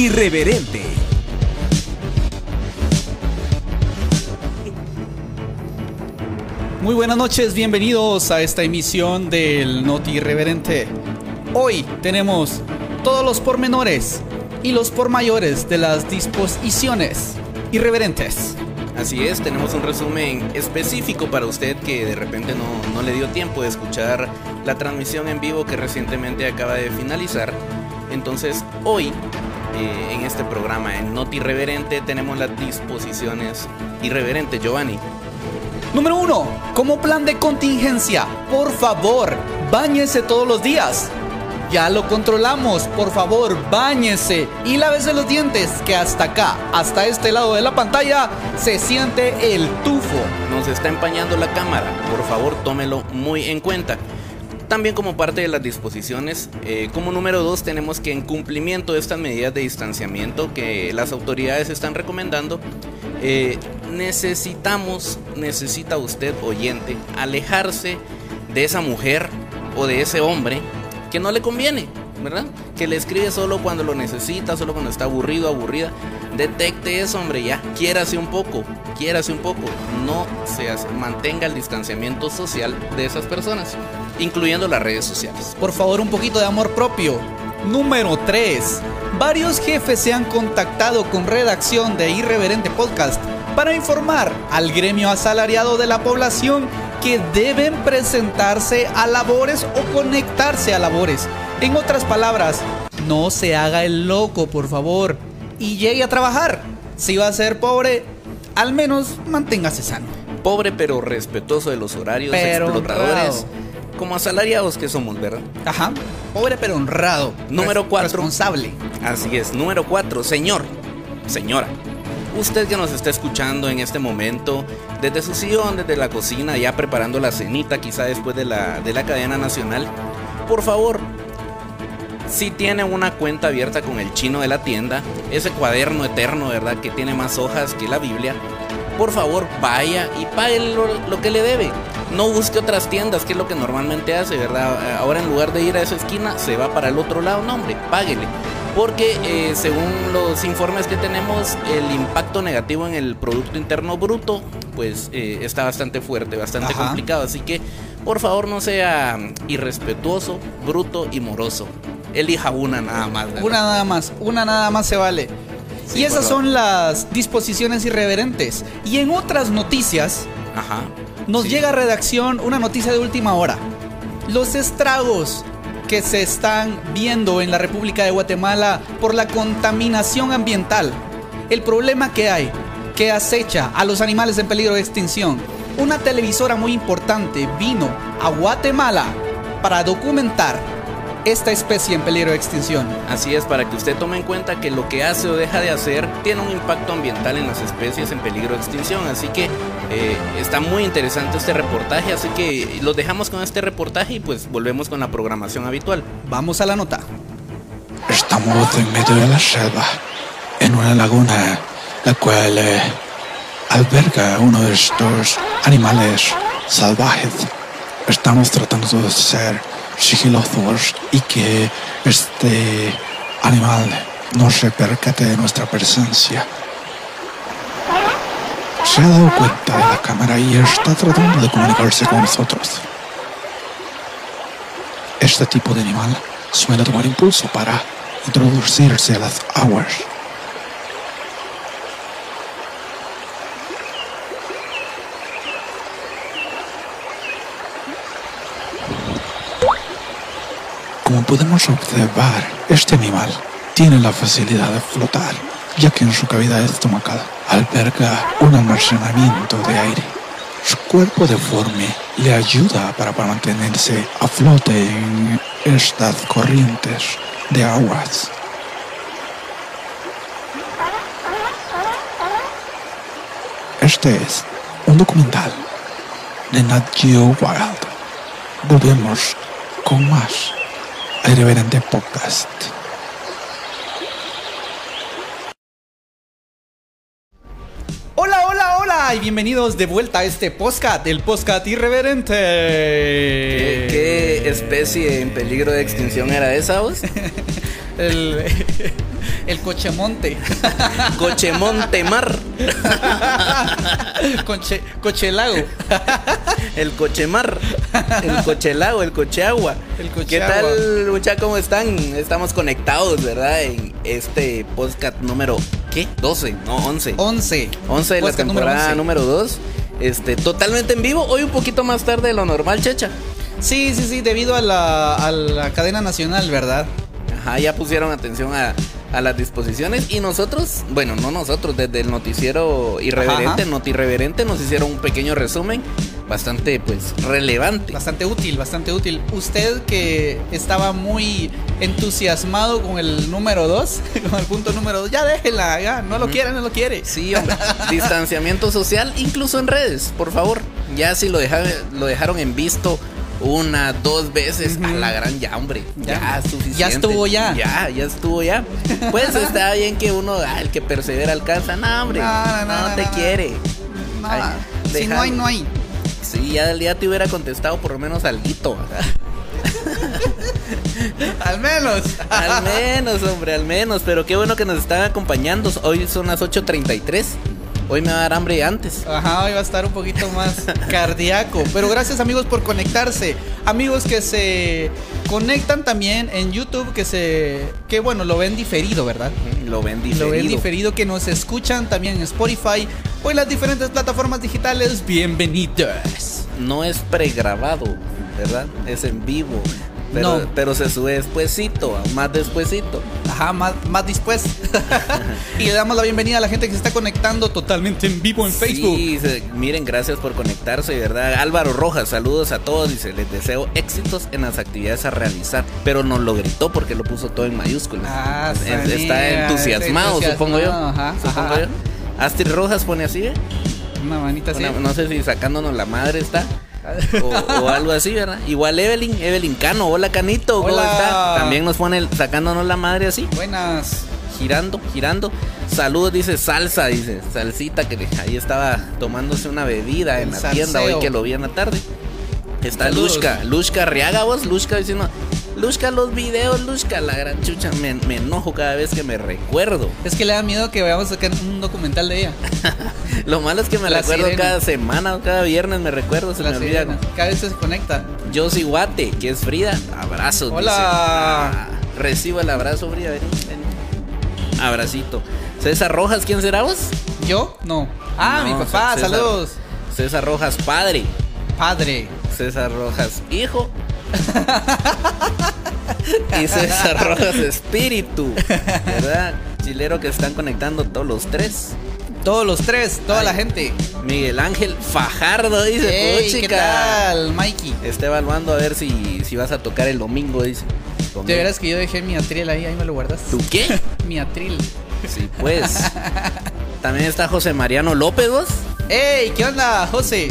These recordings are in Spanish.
Irreverente. Muy buenas noches, bienvenidos a esta emisión del Noti Irreverente. Hoy tenemos todos los pormenores y los por mayores de las disposiciones irreverentes. Así es, tenemos un resumen específico para usted que de repente no, no le dio tiempo de escuchar la transmisión en vivo que recientemente acaba de finalizar. Entonces hoy eh, en este programa en Noti Irreverente tenemos las disposiciones irreverentes, Giovanni. Número uno, como plan de contingencia, por favor, báñese todos los días. Ya lo controlamos, por favor, báñese y lávese los dientes, que hasta acá, hasta este lado de la pantalla, se siente el tufo. Nos está empañando la cámara, por favor tómelo muy en cuenta. También como parte de las disposiciones, eh, como número dos tenemos que en cumplimiento de estas medidas de distanciamiento que las autoridades están recomendando, eh, necesitamos, necesita usted oyente, alejarse de esa mujer o de ese hombre que no le conviene, ¿verdad? Que le escribe solo cuando lo necesita, solo cuando está aburrido, aburrida. Detecte eso, hombre, ya. Quiérase un poco, quiérase un poco. No se hace, mantenga el distanciamiento social de esas personas, incluyendo las redes sociales. Por favor, un poquito de amor propio. Número 3. Varios jefes se han contactado con redacción de Irreverente Podcast para informar al gremio asalariado de la población que deben presentarse a labores o conectarse a labores. En otras palabras, no se haga el loco, por favor, y llegue a trabajar. Si va a ser pobre, al menos manténgase sano. Pobre pero respetuoso de los horarios Pero explotadores. honrado. Como asalariados que somos, ¿verdad? Ajá. Pobre pero honrado. Número Res- cuatro. Responsable. Así es. Número 4. Señor, señora. Usted que nos está escuchando en este momento, desde su sillón, desde la cocina, ya preparando la cenita, quizá después de la, de la cadena nacional, por favor, si tiene una cuenta abierta con el chino de la tienda, ese cuaderno eterno, ¿verdad? Que tiene más hojas que la Biblia, por favor vaya y pague lo, lo que le debe. No busque otras tiendas, que es lo que normalmente hace, ¿verdad? Ahora en lugar de ir a esa esquina, se va para el otro lado. No, hombre, páguele. Porque eh, según los informes que tenemos, el impacto negativo en el Producto Interno Bruto, pues eh, está bastante fuerte, bastante Ajá. complicado. Así que, por favor, no sea irrespetuoso, bruto y moroso. Elija una nada más. ¿verdad? Una nada más, una nada más se vale. Sí, y esas favor. son las disposiciones irreverentes. Y en otras noticias, Ajá. nos Sí. llega a redacción una noticia de última hora. Los estragos que se están viendo en la República de Guatemala por la contaminación ambiental. El problema que hay, que acecha a los animales en peligro de extinción. Una televisora muy importante vino a Guatemala para documentar esta especie en peligro de extinción. Así es, para que usted tome en cuenta que lo que hace o deja de hacer tiene un impacto ambiental en las especies en peligro de extinción. Así que eh, está muy interesante este reportaje. Así que los dejamos con este reportaje y pues volvemos con la programación habitual. Vamos a la nota. Estamos en medio de la selva, en una laguna, la cual eh, alberga uno de estos animales salvajes. Estamos tratando de ser sigilosos y que este animal no se percate de nuestra presencia. Se ha dado cuenta de la cámara y está tratando de comunicarse con nosotros. Este tipo de animal suele tomar impulso para introducirse a las aguas. Como podemos observar, este animal tiene la facilidad de flotar, ya que en su cavidad estomacal alberga un almacenamiento de aire. Su cuerpo deforme le ayuda para mantenerse a flote en estas corrientes de aguas. Este es un documental de Nat Geo Wild. Volvemos con más Irreverente Podcast. Hola, hola, hola y bienvenidos de vuelta a este podcast, el podcast irreverente. ¿Qué, qué especie en peligro de extinción era esa, vos? El, el Cochemonte. Cochemontemar. Coche, Cochelago. El Cochemar. El Cochelago, el Cocheagua. El ¿Qué Cocheagua. tal, mucha? ¿Cómo están? Estamos conectados, ¿verdad? En este podcast número, ¿qué? 12, no, 11. 11. 11 de la Podcast número temporada 11. número 2. Este, totalmente en vivo. Hoy un poquito más tarde de lo normal, Checha. Sí, sí, sí, debido a la, a la cadena nacional, ¿verdad? Ajá, ya pusieron atención a, a las disposiciones. Y nosotros, bueno, no nosotros, desde el noticiero irreverente, Ajá. Noti Irreverente, nos hicieron un pequeño resumen bastante, pues, relevante. Bastante útil, bastante útil. Usted que estaba muy entusiasmado con el número 2, con el punto número 2, ya déjela, ya, no lo quiere, no lo quiere. Sí, hombre. Distanciamiento social, incluso en redes, por favor. Ya si lo dejaron, lo dejaron en visto una, dos veces, a la gran ya, hombre. Ya, Ya. suficiente. Ya estuvo ya. Ya, ya estuvo ya. Pues está bien que uno, ah, el que persevera alcanza. No, hombre. No, No, no, no, te quiere. Ay, si deja- no hay, no hay. Sí, ya, ya te hubiera contestado por lo menos alguito. Al menos. al menos, hombre, al menos. Pero qué bueno que nos están acompañando. Hoy son las 8.33. Hoy me va a dar hambre antes. Ajá, hoy va a estar un poquito más cardíaco. Pero gracias amigos por conectarse. Amigos que se conectan también en YouTube, que se. que bueno, lo ven diferido, ¿verdad? Lo ven diferido. Lo ven diferido, que nos escuchan también en Spotify en las diferentes plataformas digitales. Bienvenidos. no es pregrabado, ¿verdad? Es en vivo. Pero, No. pero se sube despuesito, más despuesito. Ajá, más, más después. y le damos la bienvenida a la gente que se está conectando totalmente en vivo en Facebook. Sí, se- miren, gracias por conectarse, ¿verdad? Álvaro Rojas, saludos a todos. Dice, les deseo éxitos en las actividades a realizar. Pero nos lo gritó porque lo puso todo en mayúsculas. Ah, Es- está entusiasmado, supongo yo. ajá, supongo ajá. yo. Astrid Rojas pone así, ¿eh? Una manita así. Una- no sé si sacándonos la madre está. O, o algo así, ¿verdad? Igual Evelyn, Evelyn Cano, hola Canito, ¿cómo está? También nos pone el- sacándonos la madre así. Buenas. girando, girando. Saludos, dice salsa, dice salsita que ahí estaba tomándose una bebida en la tienda hoy que lo vi en la tarde. Está Saludos. Lushka, Lushka Riaga vos, Lushka diciendo, Lushka los videos, Lushka, la gran chucha, me, me enojo cada vez que me recuerdo. Es que le da miedo que veamos acá un documental de ella. Lo malo es que me La recuerdo sirena. cada semana o cada viernes me recuerdo, se La me olvida. Cada vez se conecta. Josie Guate, que es Frida, abrazos. Hola. dice. Ah, recibo el abrazo, Frida, vení, vení. Abracito. César Rojas, ¿quién será vos? ¿Yo? No. Ah, No, mi papá, César. saludos. César Rojas, padre. Padre. César Rojas, hijo. Y César Rojas, espíritu. ¿Verdad? Chilero que están conectando todos los tres. Todos los tres, toda Ay. la gente. Miguel Ángel Fajardo, dice. Ey, ¿qué chica. tal, Mikey? Está evaluando a ver si, si vas a tocar el domingo, dice. De veras que yo dejé mi atril ahí, ahí me lo guardas. ¿Tú qué? Mi atril. Sí, pues. También está José Mariano López, ¿vos? ¡Ey! ¿Qué onda, José?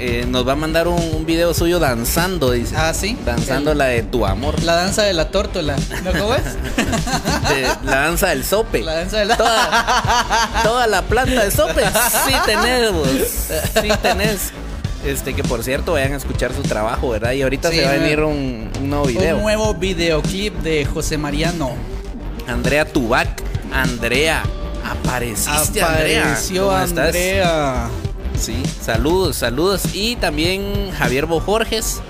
Eh, nos va a mandar un, un video suyo danzando, dice. Ah, sí. Danzando la de tu amor. La danza de la tórtola. ¿No cómo es? De- la danza del sope. La danza de la. Toda, toda la planta de sope. Sí tenés, vos. Sí tenés. Este, que por cierto, vayan a escuchar su trabajo, ¿verdad? Y ahorita Sí, se va a venir un, un nuevo video. Un nuevo videoclip de José Mariano. Andrea Tubac. Andrea. Apareciste, Apareció Andrea. ¿Cómo estás? Sí, saludos, saludos. Y también Javier Bojorges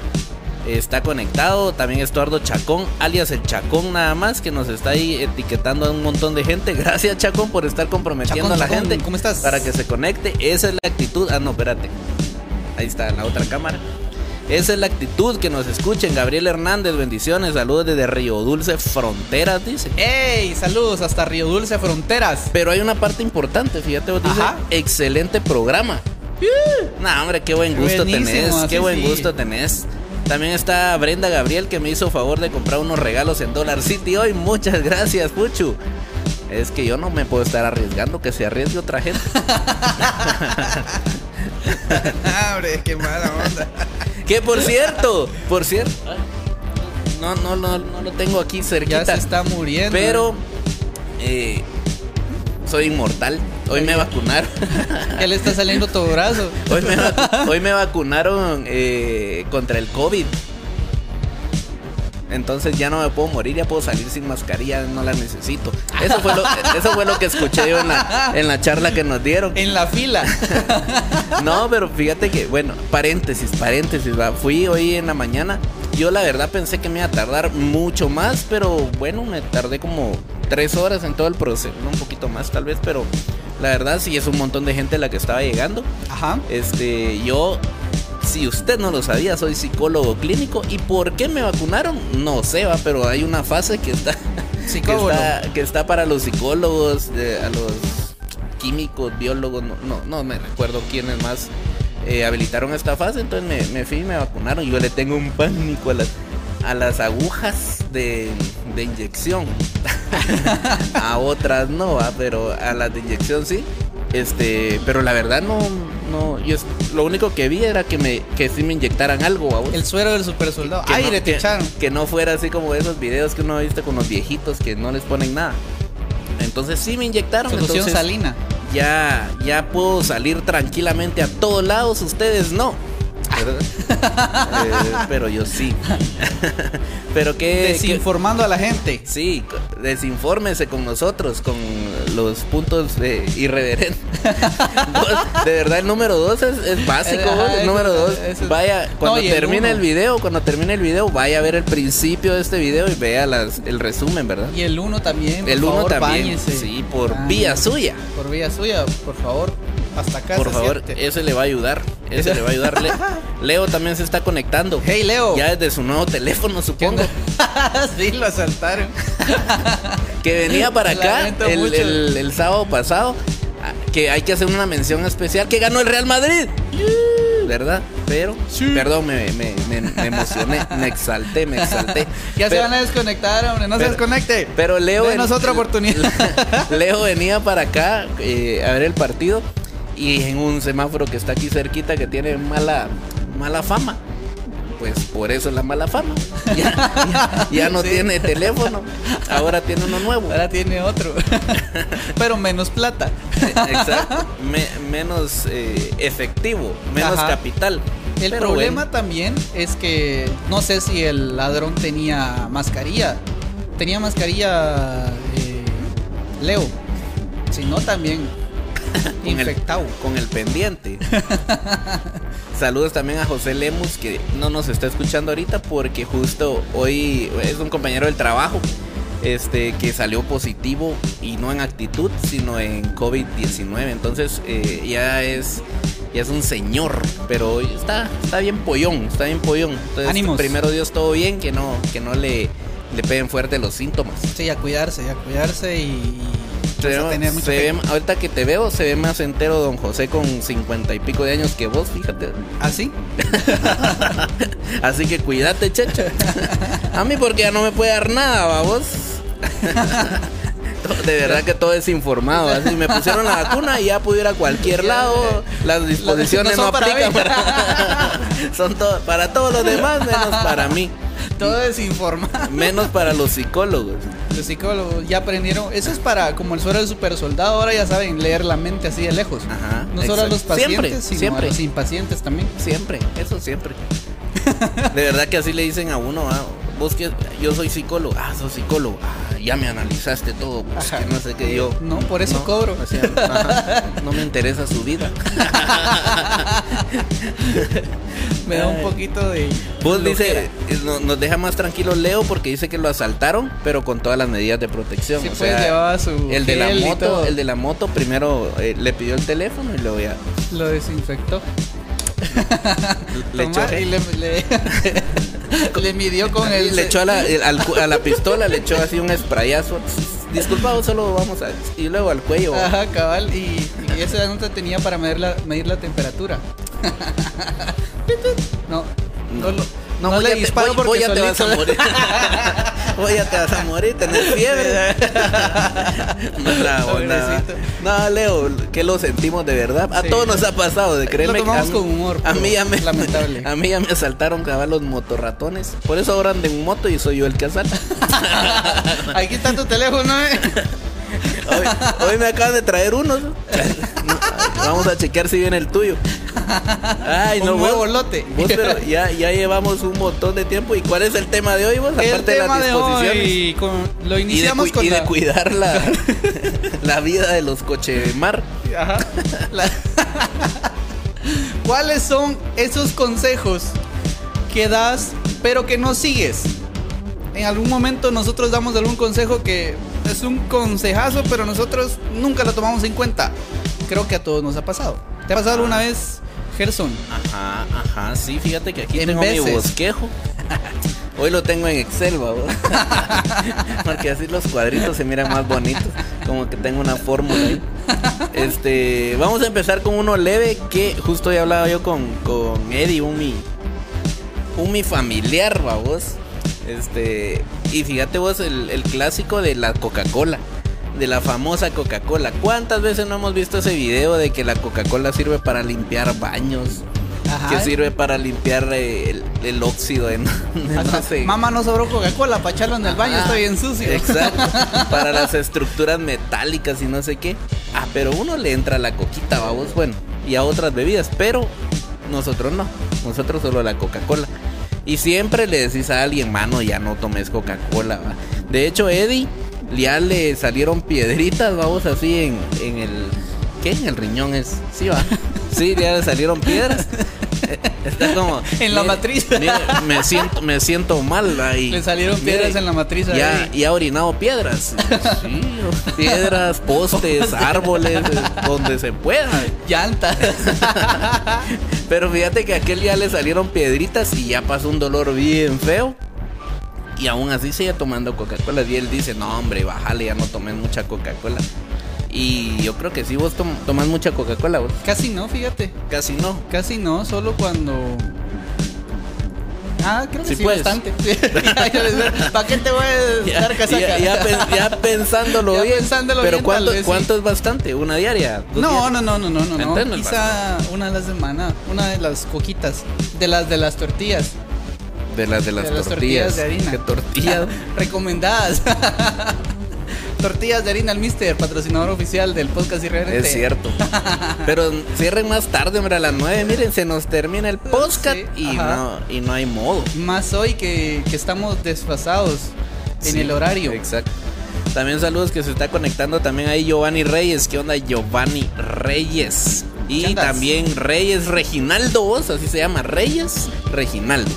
está conectado. También Estuardo Chacón, alias el Chacón nada más, que nos está ahí etiquetando a un montón de gente. Gracias Chacón por estar comprometiendo Chacón, a la Chacón, gente. ¿cómo estás? Para que se conecte. Esa es la actitud. Ah, no, espérate. Ahí está, en la otra cámara. Esa es la actitud que nos escuchen. Gabriel Hernández, bendiciones. Saludos desde Río Dulce, Fronteras, dice. ¡Ey! Saludos hasta Río Dulce Fronteras. Pero hay una parte importante, fíjate, vos dice, excelente programa. No, hombre, qué buen gusto Buenísimo, tenés, qué buen sí. gusto tenés. También está Brenda Gabriel que me hizo favor de comprar unos regalos en Dollar City hoy. Muchas gracias, Puchu. Es que yo no me puedo estar arriesgando que se arriesgue otra gente. Hombre, qué mala onda. que por cierto, por cierto, no, no, no, no lo tengo aquí Ya cerquita. se está muriendo. Pero eh, soy inmortal. Hoy me vacunaron. Ya le está saliendo tu brazo. Hoy me, vacu- hoy me vacunaron eh, contra el COVID. Entonces ya no me puedo morir, ya puedo salir sin mascarilla, no la necesito. Eso fue lo, eso fue lo que escuché yo en la, en la charla que nos dieron. En la fila. No, pero fíjate que, bueno, paréntesis, paréntesis, ¿va? fui hoy en la mañana. Yo la verdad pensé que me iba a tardar mucho más, pero bueno, me tardé como tres horas en todo el proceso, no, un poquito más tal vez, pero la verdad sí es un montón de gente la que estaba llegando. Ajá. Este, yo, si usted no lo sabía, soy psicólogo clínico. ¿Y por qué me vacunaron? No sé, va, pero hay una fase que está, que está, que está para los psicólogos, a los químicos, biólogos, no, no, no me recuerdo quiénes más eh, habilitaron esta fase. Entonces me, me fui y me vacunaron. Yo le tengo un pánico a las, a las agujas de, de inyección. a otras no, va, pero a las de inyección sí. Este, pero la verdad no, no, yo es- lo único que vi era que me, que sí me inyectaran algo. El suero del super soldado. que Aire no, te que, echaron. que no fuera así como esos videos que uno ha visto con los viejitos que no les ponen nada. Entonces sí me inyectaron. Solución entonces salina. ya, ya puedo salir tranquilamente a todos lados, ustedes no. ¿Verdad? Eh, pero yo sí. pero qué- Desinformando a la gente. Sí, desinfórmese con nosotros, con los puntos de irreverentes. De verdad, el número dos es, es básico. El número dos. Vaya, cuando No, el termine uno. el video, cuando termine el video, vaya a ver el principio de este video y vea las, el resumen, ¿verdad? Y el uno también. por el uno favor, también. báñese. Sí, por Ah, vía suya. Por vía suya, por favor. Hasta acá. Por se favor, siente. ese le va a ayudar. Ese le va a ayudar. Le- Leo también se está conectando. Hey, Leo. Ya desde su nuevo teléfono, ¿Qué supongo. sí, lo asaltaron. que venía para acá el, mucho. el- el sábado pasado. ah, Que hay que hacer una mención especial. Que ganó el Real Madrid. ¿Verdad? Pero, perdón, me, me- me- me emocioné, me exalté, me exalté. Ya se van a desconectar, hombre. No se desconecte. Pero Leo. Denos otra oportunidad. Leo venía para acá eh, a ver el partido. Y en un semáforo que está aquí cerquita que tiene mala, mala fama. Pues por eso es la mala fama. Ya, ya- ya no Sí. tiene teléfono. Ahora tiene uno nuevo. Ahora tiene otro. Pero menos plata. Exacto. Me- menos eh, efectivo, menos Ajá. capital. El Pero problema bueno, también es que no sé si el ladrón tenía mascarilla. Tenía mascarilla eh, Leo. Si no, también con el, con el pendiente. Saludos también a José Lemus que no nos está escuchando ahorita porque justo hoy es un compañero del trabajo este que salió positivo y no en actitud sino en COVID-19 entonces eh, ya es ya es un señor pero hoy está está bien pollón está bien pollón entonces Ánimos. primero Dios todo bien que no que no le le peguen fuerte los síntomas Sí, a cuidarse, a cuidarse y, y se vas a ve- tener mucho se fe. ve- ahorita que te veo, se ve más entero don José con cincuenta y pico de años que vos, fíjate. ¿Así? Así que cuídate, checho. A mí porque ya no me puede dar nada, va vos. De verdad que todo es informado. Así me pusieron la vacuna y ya pude ir a cualquier lado. Las disposiciones no no, para aplican mí. para. Son todo, para todos los demás, menos para mí. Todo es informado. Menos para los psicólogos. Los psicólogos ya aprendieron. Eso es para, como el suero del super soldado, ahora ya saben leer la mente así de lejos. Ajá, no solo a los exacto. Siempre, pacientes, sino siempre. a los impacientes también. Siempre, eso siempre. De verdad que así le dicen a uno, ah, vos que yo soy psicólogo, ah, sos psicólogo, ah, ya me analizaste todo, pues, que no sé qué yo. No, por eso cobro. o sea, ajá, no me interesa su vida. Me da un poquito de. Vos dice, eh, no- nos deja más tranquilo Leo porque dice que lo asaltaron, pero con todas las medidas de protección. Sí, o pues, sea, llevaba su el de la moto, el de la moto primero eh, le pidió el teléfono y luego ya Lo desinfectó. le echó, y le, le, le midió con el. le echó a la, el- al cu- a la pistola, le echó así un sprayazo. Disculpa, vos solo vamos a. Y luego al cuello. Ajá, cabal. Y, y esa nota tenía para medir la, medir la temperatura. no, no, lo- no, vos le disparo porque vos ya te vas a morir. Vos ya te vas a morir, tenés fiebre. Pobrecito. No, Leo, que lo sentimos de verdad. A Sí. todos nos ha pasado, de créeme. que tomamos a con humor, A mí ya me, lamentable. A mí ya me asaltaron cabal los motorratones. Por eso ahora ando en moto y soy yo el que asalta. Aquí está tu teléfono, eh. Hoy, hoy me acaban de traer unos. ¿no? Vamos a chequear si viene el tuyo. Ay, un no, nuevo vos- lote. vos, pero ya, ya llevamos un montón de tiempo. ¿Y cuál es el tema de hoy, vos? El Aparte de tema las de disposiciones. hoy con- lo y de, iniciamos con y de la- cuidar la, la vida de los cochemar. Ajá. La- ¿Cuáles son esos consejos que das pero que no sigues? En algún momento nosotros damos algún consejo que es un consejazo, pero nosotros nunca lo tomamos en cuenta. Creo que a todos nos ha pasado. ¿Te ha pasado alguna vez, Gerson? Ajá, ajá, sí, fíjate que aquí En tengo mi bosquejo. Hoy lo tengo en Excel, babos. Porque así los cuadritos se miran más bonitos. Como que tengo una fórmula ahí. Este, vamos a empezar con uno leve que justo ya hablaba yo con, con Eddie, un mi, un mi familiar, babos. Este, y fíjate vos el, el clásico de la Coca-Cola. De la famosa Coca-Cola. ¿Cuántas veces no hemos visto ese video de que la Coca-Cola sirve para limpiar baños? Ajá. que sirve para limpiar eh, el, el óxido de no, sé. Mamá no sobró Coca-Cola para echarlo en el baño, estoy bien sucio. Exacto. para las estructuras metálicas y no sé qué. Ah, pero uno le entra la coquita, vamos, bueno, y a otras bebidas, pero nosotros no. Nosotros solo la Coca-Cola. Y siempre le decís a alguien, mano, ya no tomes Coca-Cola. va". De hecho, Eddie ya le salieron piedritas, vamos, así en, en el. ¿Qué? En el riñón es. Sí, va. Sí, ya le salieron piedras. Está como. En la matriz. mire, me siento, me siento mal ahí. Le salieron piedras en la matriz Ya, Eddie. y ha orinado piedras. Sí, piedras, postes, árboles, donde se pueda. Llantas. Pero fíjate que aquel día le salieron piedritas y ya pasó un dolor bien feo. Y aún así sigue tomando Coca-Cola. Y él dice, no hombre, bájale, ya no tomes mucha Coca-Cola. Y yo creo que sí, vos tom- tomas mucha Coca-Cola, vos. Casi no, fíjate. Casi no. Casi no, solo cuando. Ah, creo que Sí sí, bastante. ¿Para qué te voy a Ya, dar casaca? ya- ya pen- ya pensándolo Ya bien. pensándolo Pero bien, ¿cuánto, vez sí. ¿cuánto es bastante? ¿Una diaria? ¿Dos No, no, no, no, no, no, no. Quizá una a la semana, una de las coquitas, de las de las tortillas, De las de las, de las tortillas. tortillas de harina. ¿Qué tortillas? Recomendadas. tortillas de harina al Mister, patrocinador oficial del podcast irreverente. Es cierto. Pero cierren más tarde, hombre, a las 9. Miren, se nos termina el podcast Sí, y, no, y no hay modo. Más hoy que, que estamos desfasados en Sí, el horario. Exacto. También saludos que se está conectando también ahí Giovanni Reyes. ¿Qué onda, Giovanni Reyes? ¿Qué Y también Reyes Reginaldo, así se llama, Reyes Reginaldo.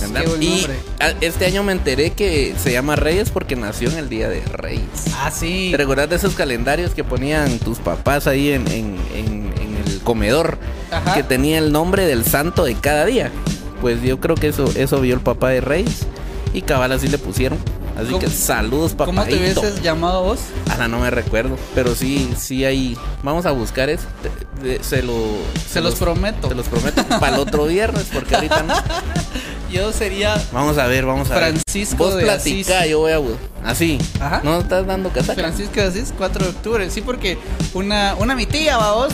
¿Verdad? Qué buen y a- este año me enteré que se llama Reyes porque nació en el día de Reyes. Ah, sí. ¿Te recordás de esos calendarios que ponían tus papás ahí en, en- en- en el comedor? Ajá. Que tenía el nombre del santo de cada día. Pues yo creo que eso, eso vio el papá de Reyes. Y cabal así le pusieron. Así ¿Cómo- que saludos, papá. ¿Cómo te hubieses llamado vos? Ahora no me recuerdo. Pero sí, sí hay. Vamos a buscar eso. Te- Se, lo, Se los prometo. Se los prometo. Para el otro viernes, porque ahorita no. Yo sería Vamos a ver, vamos a Francisco ver. Vos de platica, Asís. yo voy a. Así. Ajá. No estás dando casaca. Francisco de Asís, 4 de octubre. Sí, porque una, una mi tía, va vos,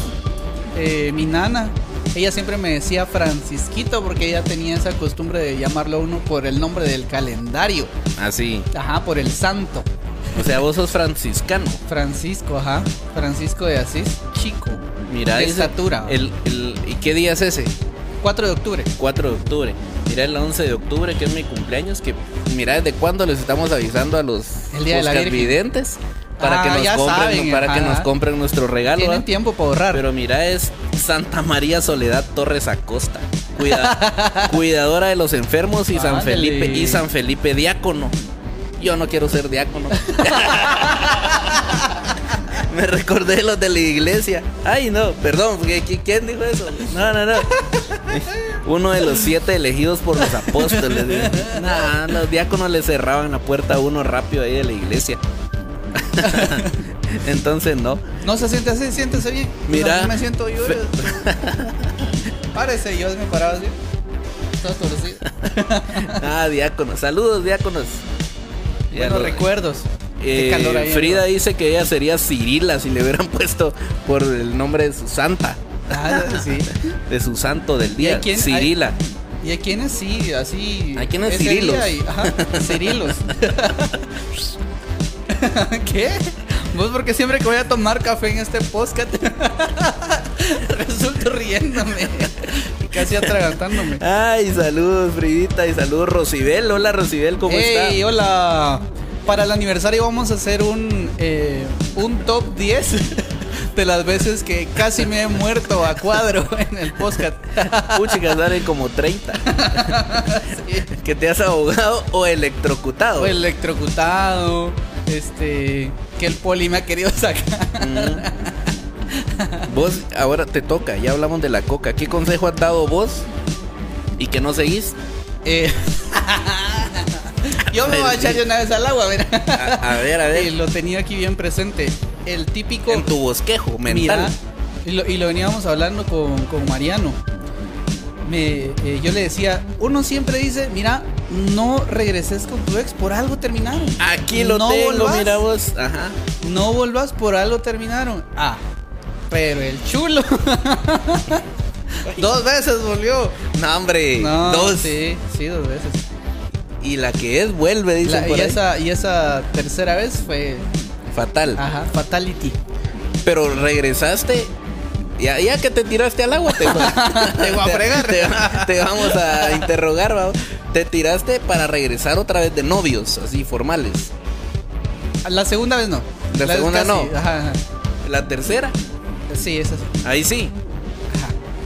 eh, mi nana, ella siempre me decía Francisquito porque ella tenía esa costumbre de llamarlo a uno por el nombre del calendario. Así. Ajá, por el santo. O sea, vos sos franciscano. Francisco, ajá. Francisco de Asís, chico. Mira, de estatura. El, el- ¿Y qué día es ese? 4 de octubre. 4 de octubre. Mira el 11 de octubre, que es mi cumpleaños, que mira desde cuándo les estamos avisando a los El Día de videntes para Ah, que nos ya compren, saben, para que nos compren nuestro regalo. Tienen tiempo para ahorrar. Pero mira, es Santa María Soledad Torres Acosta, cuida- cuidadora de los enfermos y San. Felipe y San Felipe diácono. Yo no quiero ser diácono. Me recordé los de la iglesia. Ay, no, perdón, ¿qui- qui- ¿quién dijo eso? No, no, no. Uno de los siete elegidos por los apóstoles. Nah, los diáconos le cerraban la puerta a uno rápido ahí de la iglesia. Entonces, no. No se siente así, siéntese bien. Mira. No, me siento yo. Fe- Párese, yo me paraba así. Todo torcido. Ah, diáconos. Saludos, diáconos. Buenos recuerdos. Eh, Qué calor ahí, Frida ¿no? dice que ella sería Cirila si le hubieran puesto por el nombre de su santa, Ah, sí. de su santo del ¿Y día, quién- Cirila. Y hay quienes sí, así. Hay quienes ese Cirilos. y- ajá, Cirilos. ¿Qué? Vos porque siempre que voy a tomar café en este podcast Resulto riéndome. Y casi atragantándome. Ay, saludos, Fridita, y saludos, Rosibel. Hola, Rosibel, ¿cómo Hey, está? hola. Para el aniversario vamos a hacer un, eh, un top 10 de las veces que casi me he muerto a cuadro en el podcast. Puchica, salen como 30. Que te has ahogado o electrocutado. O electrocutado, este, que el poli me ha querido sacar. Mm. Vos, ahora te toca, ya hablamos de la coca. ¿Qué consejo has dado vos y que no seguís? Eh, yo me voy a echar de una vez al agua, mira. A, a ver, a Y ver. lo tenía aquí bien presente. El típico. En tu bosquejo mental. Mira, y lo, y lo veníamos hablando con, con Mariano. Me, eh, yo le decía, uno siempre dice, mira, no regreses con tu ex, por algo terminaron. Aquí lo No tengo, volvás. mira vos. Ajá. No volvás, por algo terminaron. Ah, pero el chulo. dos veces volvió. No, hombre. No, dos. Sí, sí, dos veces. Y la que es vuelve, dice La- y, esa, y esa tercera vez fue, Fatal. ajá, fatality. Pero regresaste. Ya, ya que te tiraste al agua, te, Te voy a fregar. Te, te vamos a interrogar, ¿va? Te tiraste para regresar otra vez de novios, así formales. La segunda vez no. La vez segunda no. Ajá, ajá. La tercera, Sí, esa sí. ahí sí.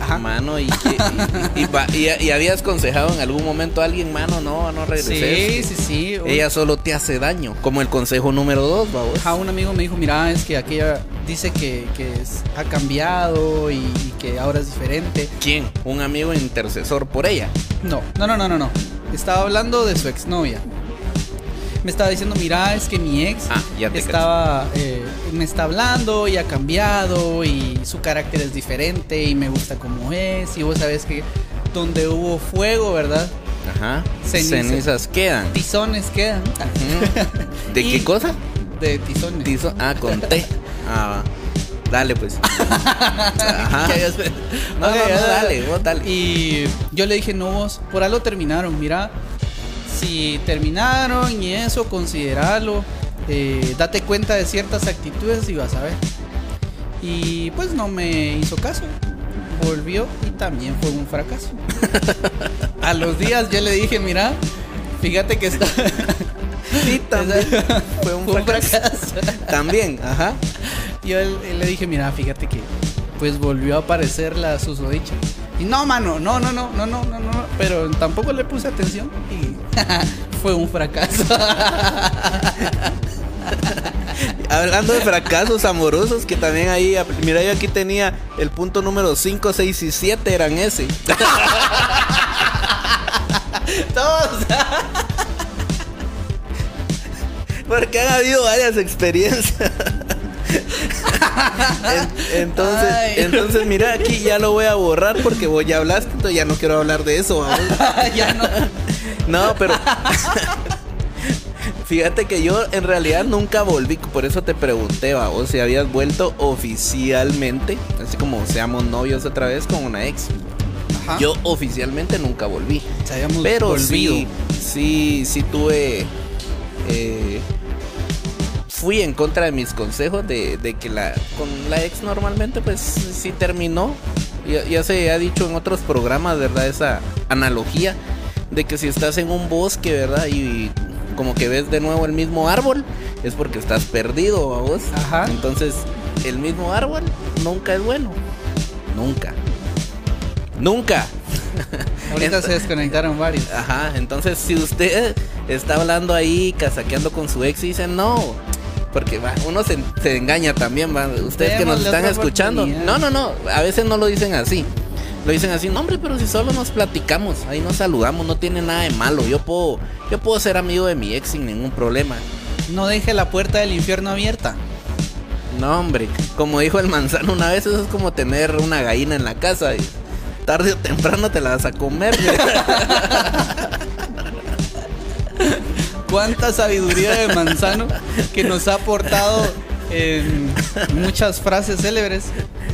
Ajá. Mano, y, y, y- y habías aconsejado en algún momento a alguien, mano, no, no regreses. Sí, sí, sí. Ella solo te hace daño, como el consejo número dos, vamos. Ajá, un amigo me dijo, mira, es que aquella dice que, que es- ha cambiado y, y que ahora es diferente. ¿Quién? Un amigo intercesor por ella. No, no, no, no, no, no. Estaba hablando de su exnovia. Me estaba diciendo, mira, es que mi ex Ah, ya estaba, eh, me está hablando y ha cambiado y su carácter es diferente y me gusta como es y vos sabes que donde hubo fuego, ¿verdad? Ajá. Cenizas. Cenizas quedan. Tizones quedan. ¿De qué cosa? De tizones. Tizo- Ah, con T. Ah, va. Dale, pues. Ajá. No, no, no, dale, vos dale. Y yo le dije, no vos, por algo terminaron, mira, si terminaron y eso, consideralo, eh, date cuenta de ciertas actitudes y vas a ver. Y pues no me hizo caso, volvió y también fue un fracaso. a los días yo le dije, mira, fíjate que está... Sí, también. Fue un fracaso. También, ajá. Yo le le dije, mira, fíjate que pues volvió a aparecer la susodicha. Y no, mano, no, no, no, no, no, no, no, pero tampoco le puse atención y fue un fracaso. Hablando de fracasos amorosos, que también ahí, mira, yo aquí tenía el punto número 5, 6 y 7 eran ese. Todos. Porque han habido varias experiencias. En- entonces, Ay. entonces, mira, aquí ya lo voy a borrar porque vos ya hablaste, entonces ya no quiero hablar de eso. ya no. No, pero. Fíjate que yo en realidad nunca volví, por eso te pregunté, o si habías vuelto oficialmente, así como seamos novios otra vez con una ex. Ajá. Yo oficialmente nunca volví. Habíamos Pero volvido. sí, sí, sí tuve. eh, fui en contra de mis consejos de, de que la con la ex normalmente pues sí terminó. Ya, ya se ha dicho en otros programas, ¿verdad? Esa analogía de que si estás en un bosque, ¿verdad? Y como que ves de nuevo el mismo árbol, es porque estás perdido, ¿va vos. Ajá. Entonces, el mismo árbol nunca es bueno. Nunca. Nunca. Ahorita se desconectaron varios. Ajá, entonces si usted está hablando ahí, casaqueando con su ex y dice no, porque va, uno se, se engaña también, va. Ustedes que nos están escuchando. No, no, no, a veces no lo dicen así. Lo dicen así, no hombre, pero si solo nos platicamos, ahí nos saludamos, no tiene nada de malo. Yo puedo, yo puedo ser amigo de mi ex sin ningún problema. No deje la puerta del infierno abierta. No, hombre, como dijo el manzano una vez, eso es como tener una gallina en la casa. Y tarde o temprano te la vas a comer. Cuánta sabiduría de manzano que nos ha aportado en muchas frases célebres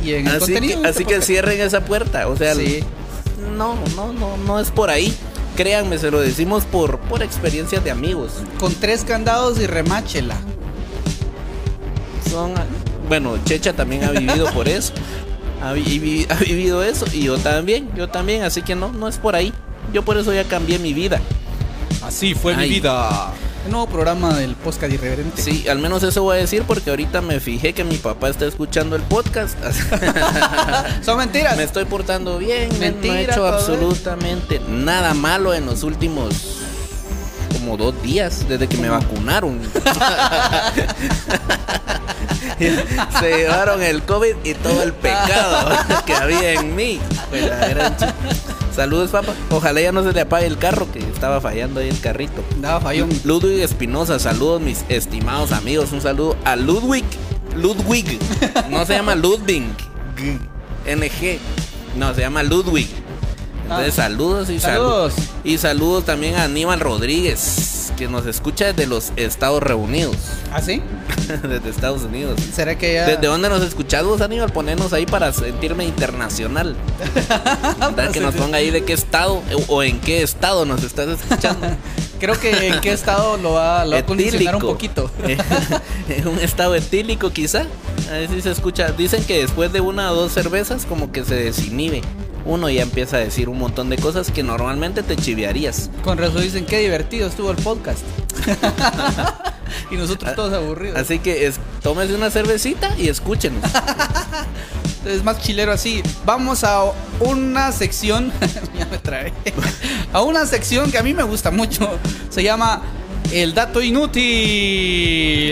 y en el así contenido. que, así este que cierren esa puerta. O sea, Sí. no, no, no, no es por ahí. Créanme, se lo decimos por, por experiencias de amigos. Con tres candados y remáchela. Son, bueno, Checha también ha vivido por eso. ha, vi- ha vivido eso y yo también, yo también, así que no, no es por ahí. Yo por eso ya cambié mi vida. Así fue mi vida. El nuevo programa del podcast irreverente. Sí, al menos eso voy a decir porque ahorita me fijé que mi papá está escuchando el podcast. Son mentiras. me estoy portando bien, me- no he Mentira, hecho absolutamente nada malo en los últimos como dos días desde que me vacunaron. Se llevaron el COVID y todo el pecado que había en mí. Pues la gran chi- Saludos, papá. Ojalá ya no se le apague el carro que estaba fallando ahí el carrito. Nada, falló. Ludwig Espinosa, saludos mis estimados amigos. Un saludo a Ludwig. Ludwig. No se llama Ludwig. NG. No, se llama Ludwig. Entonces, Ah. saludos y Saludos. saludos. Y saludos también a Aníbal Rodríguez, que nos escucha desde los Estados Reunidos. ¿Ah, sí? desde Estados Unidos. ¿Será que ya.? ¿Desde dónde nos escuchas vos, Aníbal? Ponernos ahí para sentirme internacional. Dar que nos ponga ahí de qué estado eh, o en qué estado nos estás escuchando. Creo que en qué estado lo va, lo va a condicionar un poquito. en un estado etílico quizá. A ver si se escucha. Dicen que después de una o dos cervezas como que se desinhibe. Uno ya empieza a decir un montón de cosas que normalmente te chiviarías. Con razón dicen qué divertido estuvo el podcast. y nosotros todos aburridos. Así que es, tómese una cervecita y escúchenos. Es más chilero así. Vamos a una sección. ya me trae. a una sección que a mí me gusta mucho. Se llama El dato inútil.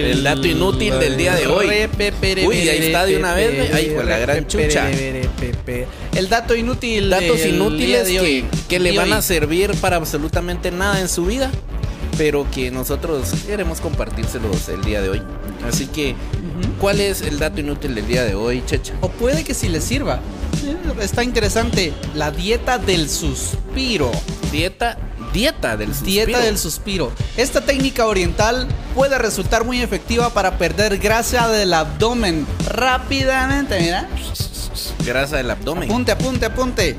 El dato inútil del día de hoy. Uy, ahí está de una vez, hijo de la gran chucha. El dato inútil. Datos inútiles que, que le van a servir para absolutamente nada en su vida, pero que nosotros queremos compartírselos el día de hoy. Así que, ¿cuál es el dato inútil del día de hoy, Checha? O puede que sí le sirva. Está interesante. La dieta del suspiro. Dieta, dieta del suspiro. Dieta del suspiro. Esta técnica oriental puede resultar muy efectiva para perder grasa del abdomen rápidamente. Mira. Grasa del abdomen. Apunte, apunte, apunte.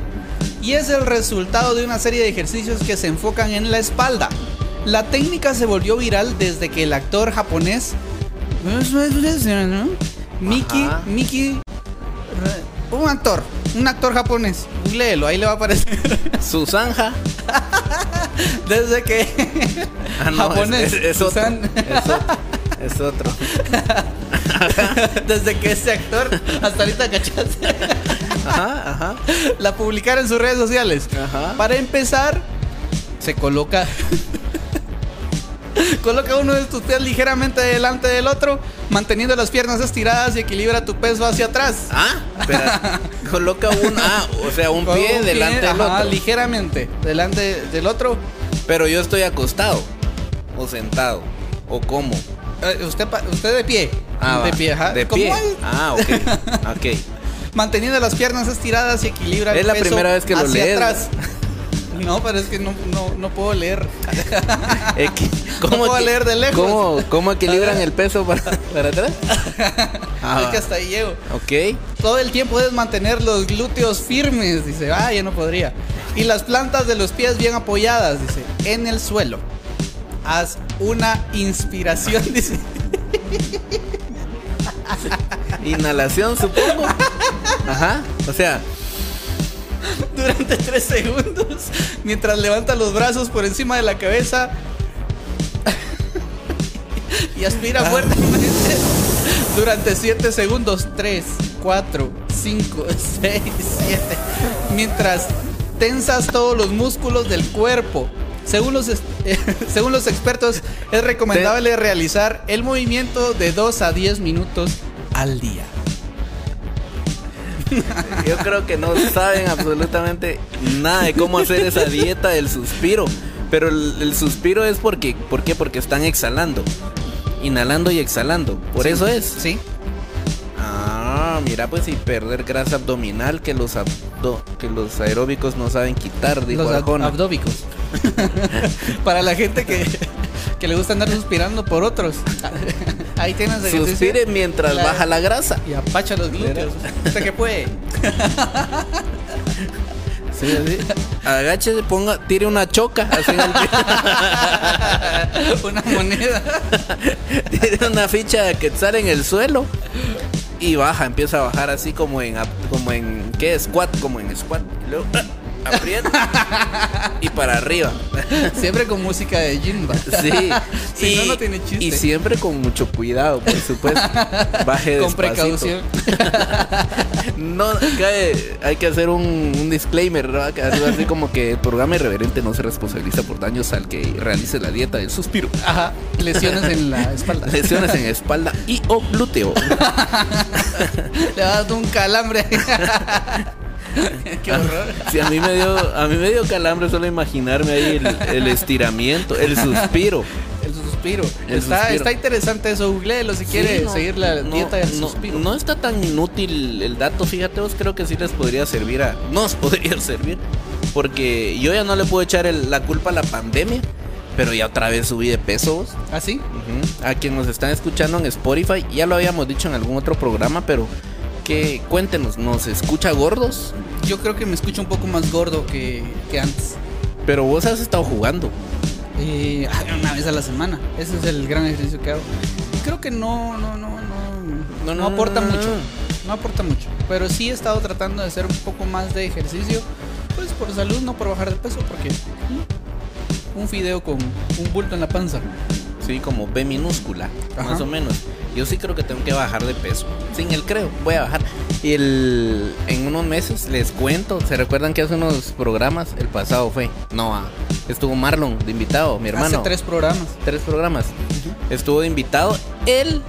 Y es el resultado de una serie de ejercicios que se enfocan en la espalda. La técnica se volvió viral desde que el actor japonés Miki. Miki, un actor, un actor japonés, léelo, ahí le va a aparecer. Su zanja. Desde que Ah, no, japonés, es, es- es otro, es desde que ese actor hasta ahorita cachaste. Ajá, ajá. la publicar en sus redes sociales. Ajá. Para empezar, se coloca. Coloca uno de tus pies ligeramente delante del otro, manteniendo las piernas estiradas y equilibra tu peso hacia atrás. Ah, espera. Coloca un. Ah, o sea, un Con pie un delante del ajá, otro. ligeramente delante del otro. Pero yo estoy acostado. O sentado. O como. Eh, usted, usted de pie. Ah, de va. pie, ajá. De pie. Ah, ok. Ok. manteniendo las piernas estiradas y equilibra el Es la peso primera vez que lo hacia lees. atrás. No, pero es que no, no, no puedo leer. Equi- No puedo leer de lejos. ¿Cómo, cómo equilibran el peso para, para atrás? Ah, es que hasta ahí llego. ok. Todo el tiempo debes mantener los glúteos firmes, dice. Ah, ya no podría. Y las plantas de los pies bien apoyadas, dice, en el suelo. Haz una inspiración, dice. Inhalación, supongo. Ajá. O sea, Durante tres segundos. Mientras levanta los brazos por encima de la cabeza. Y aspira Ah. fuertemente. Durante 7 segundos. 3, 4, 5, 6, 7. Mientras tensas todos los músculos del cuerpo. Según los, según los expertos, es recomendable realizar el movimiento de 2 a 10 minutos al día. yo creo que no saben absolutamente nada de cómo hacer esa dieta del suspiro. Pero el, el suspiro es porque, ¿por qué? Porque están exhalando. Inhalando y exhalando. Por Sí, eso es. Sí. Ah, mira, pues y perder grasa abdominal que los abdo- que los aeróbicos no saben quitar, dijo Los ab- Arjona. abdóbicos. Para la gente que, que le gusta andar suspirando por otros. Ahí tienes ejercicio. Suspire mientras La- baja la grasa. Y apacha los glúteos. Usted que puede. Sí, así. Agáchese, ponga, tire una choca. Así en el. Una moneda. tire una ficha de quetzal en el suelo. y baja, empieza a bajar así como en como en ¿qué? Squat, como en squat. Y luego aprieta y para arriba. Siempre con música de Jimba. Sí. si y, no, no tiene chiste. y siempre con mucho cuidado, por supuesto. Baje con despacito. precaución. No, cae- hay que hacer un, un disclaimer, ¿no? Así como que el programa irreverente no se responsabiliza por daños al que realice la dieta del suspiro. Ajá. Lesiones en la espalda. Lesiones en espalda y o glúteo. Le va dando un calambre. Qué horror. Sí, a mí me dio, a mí me dio calambre solo imaginarme ahí el, el estiramiento, el suspiro. El suspiro. El está, suspiro. está interesante eso. Googleelo si quiere Sí, no, seguir la no, dieta del no, suspiro. No está tan inútil el dato, fíjate vos, creo que sí les podría servir a. Nos podría servir. Porque yo ya no le puedo echar el- la culpa a la pandemia. Pero ya otra vez subí de peso vos. ¿Así? Ujú. A quien nos están escuchando en Spotify, ya lo habíamos dicho en algún otro programa, pero que cuéntenos, ¿nos escucha gordos? Yo creo que me escucho un poco más gordo que, que antes. Pero vos has estado jugando. Eh, una vez a la semana. Ese es el gran ejercicio que hago. Creo que no, no, no, no, no, No, aporta no, no, mucho. no. Aporta mucho. Pero sí he estado tratando de hacer un poco más de ejercicio. Pues por salud, no por bajar de peso, porque un fideo con un bulto en la panza. Sí, como B minúscula, Ajá. más o menos. Yo sí creo que tengo que bajar de peso. Sin el creo, voy a bajar. Y el, en unos meses les cuento. ¿Se recuerdan que hace unos programas? El pasado fue. No, ah, estuvo Marlon de invitado, mi hermano. Hace tres programas. tres programas. Estuvo de invitado. Él,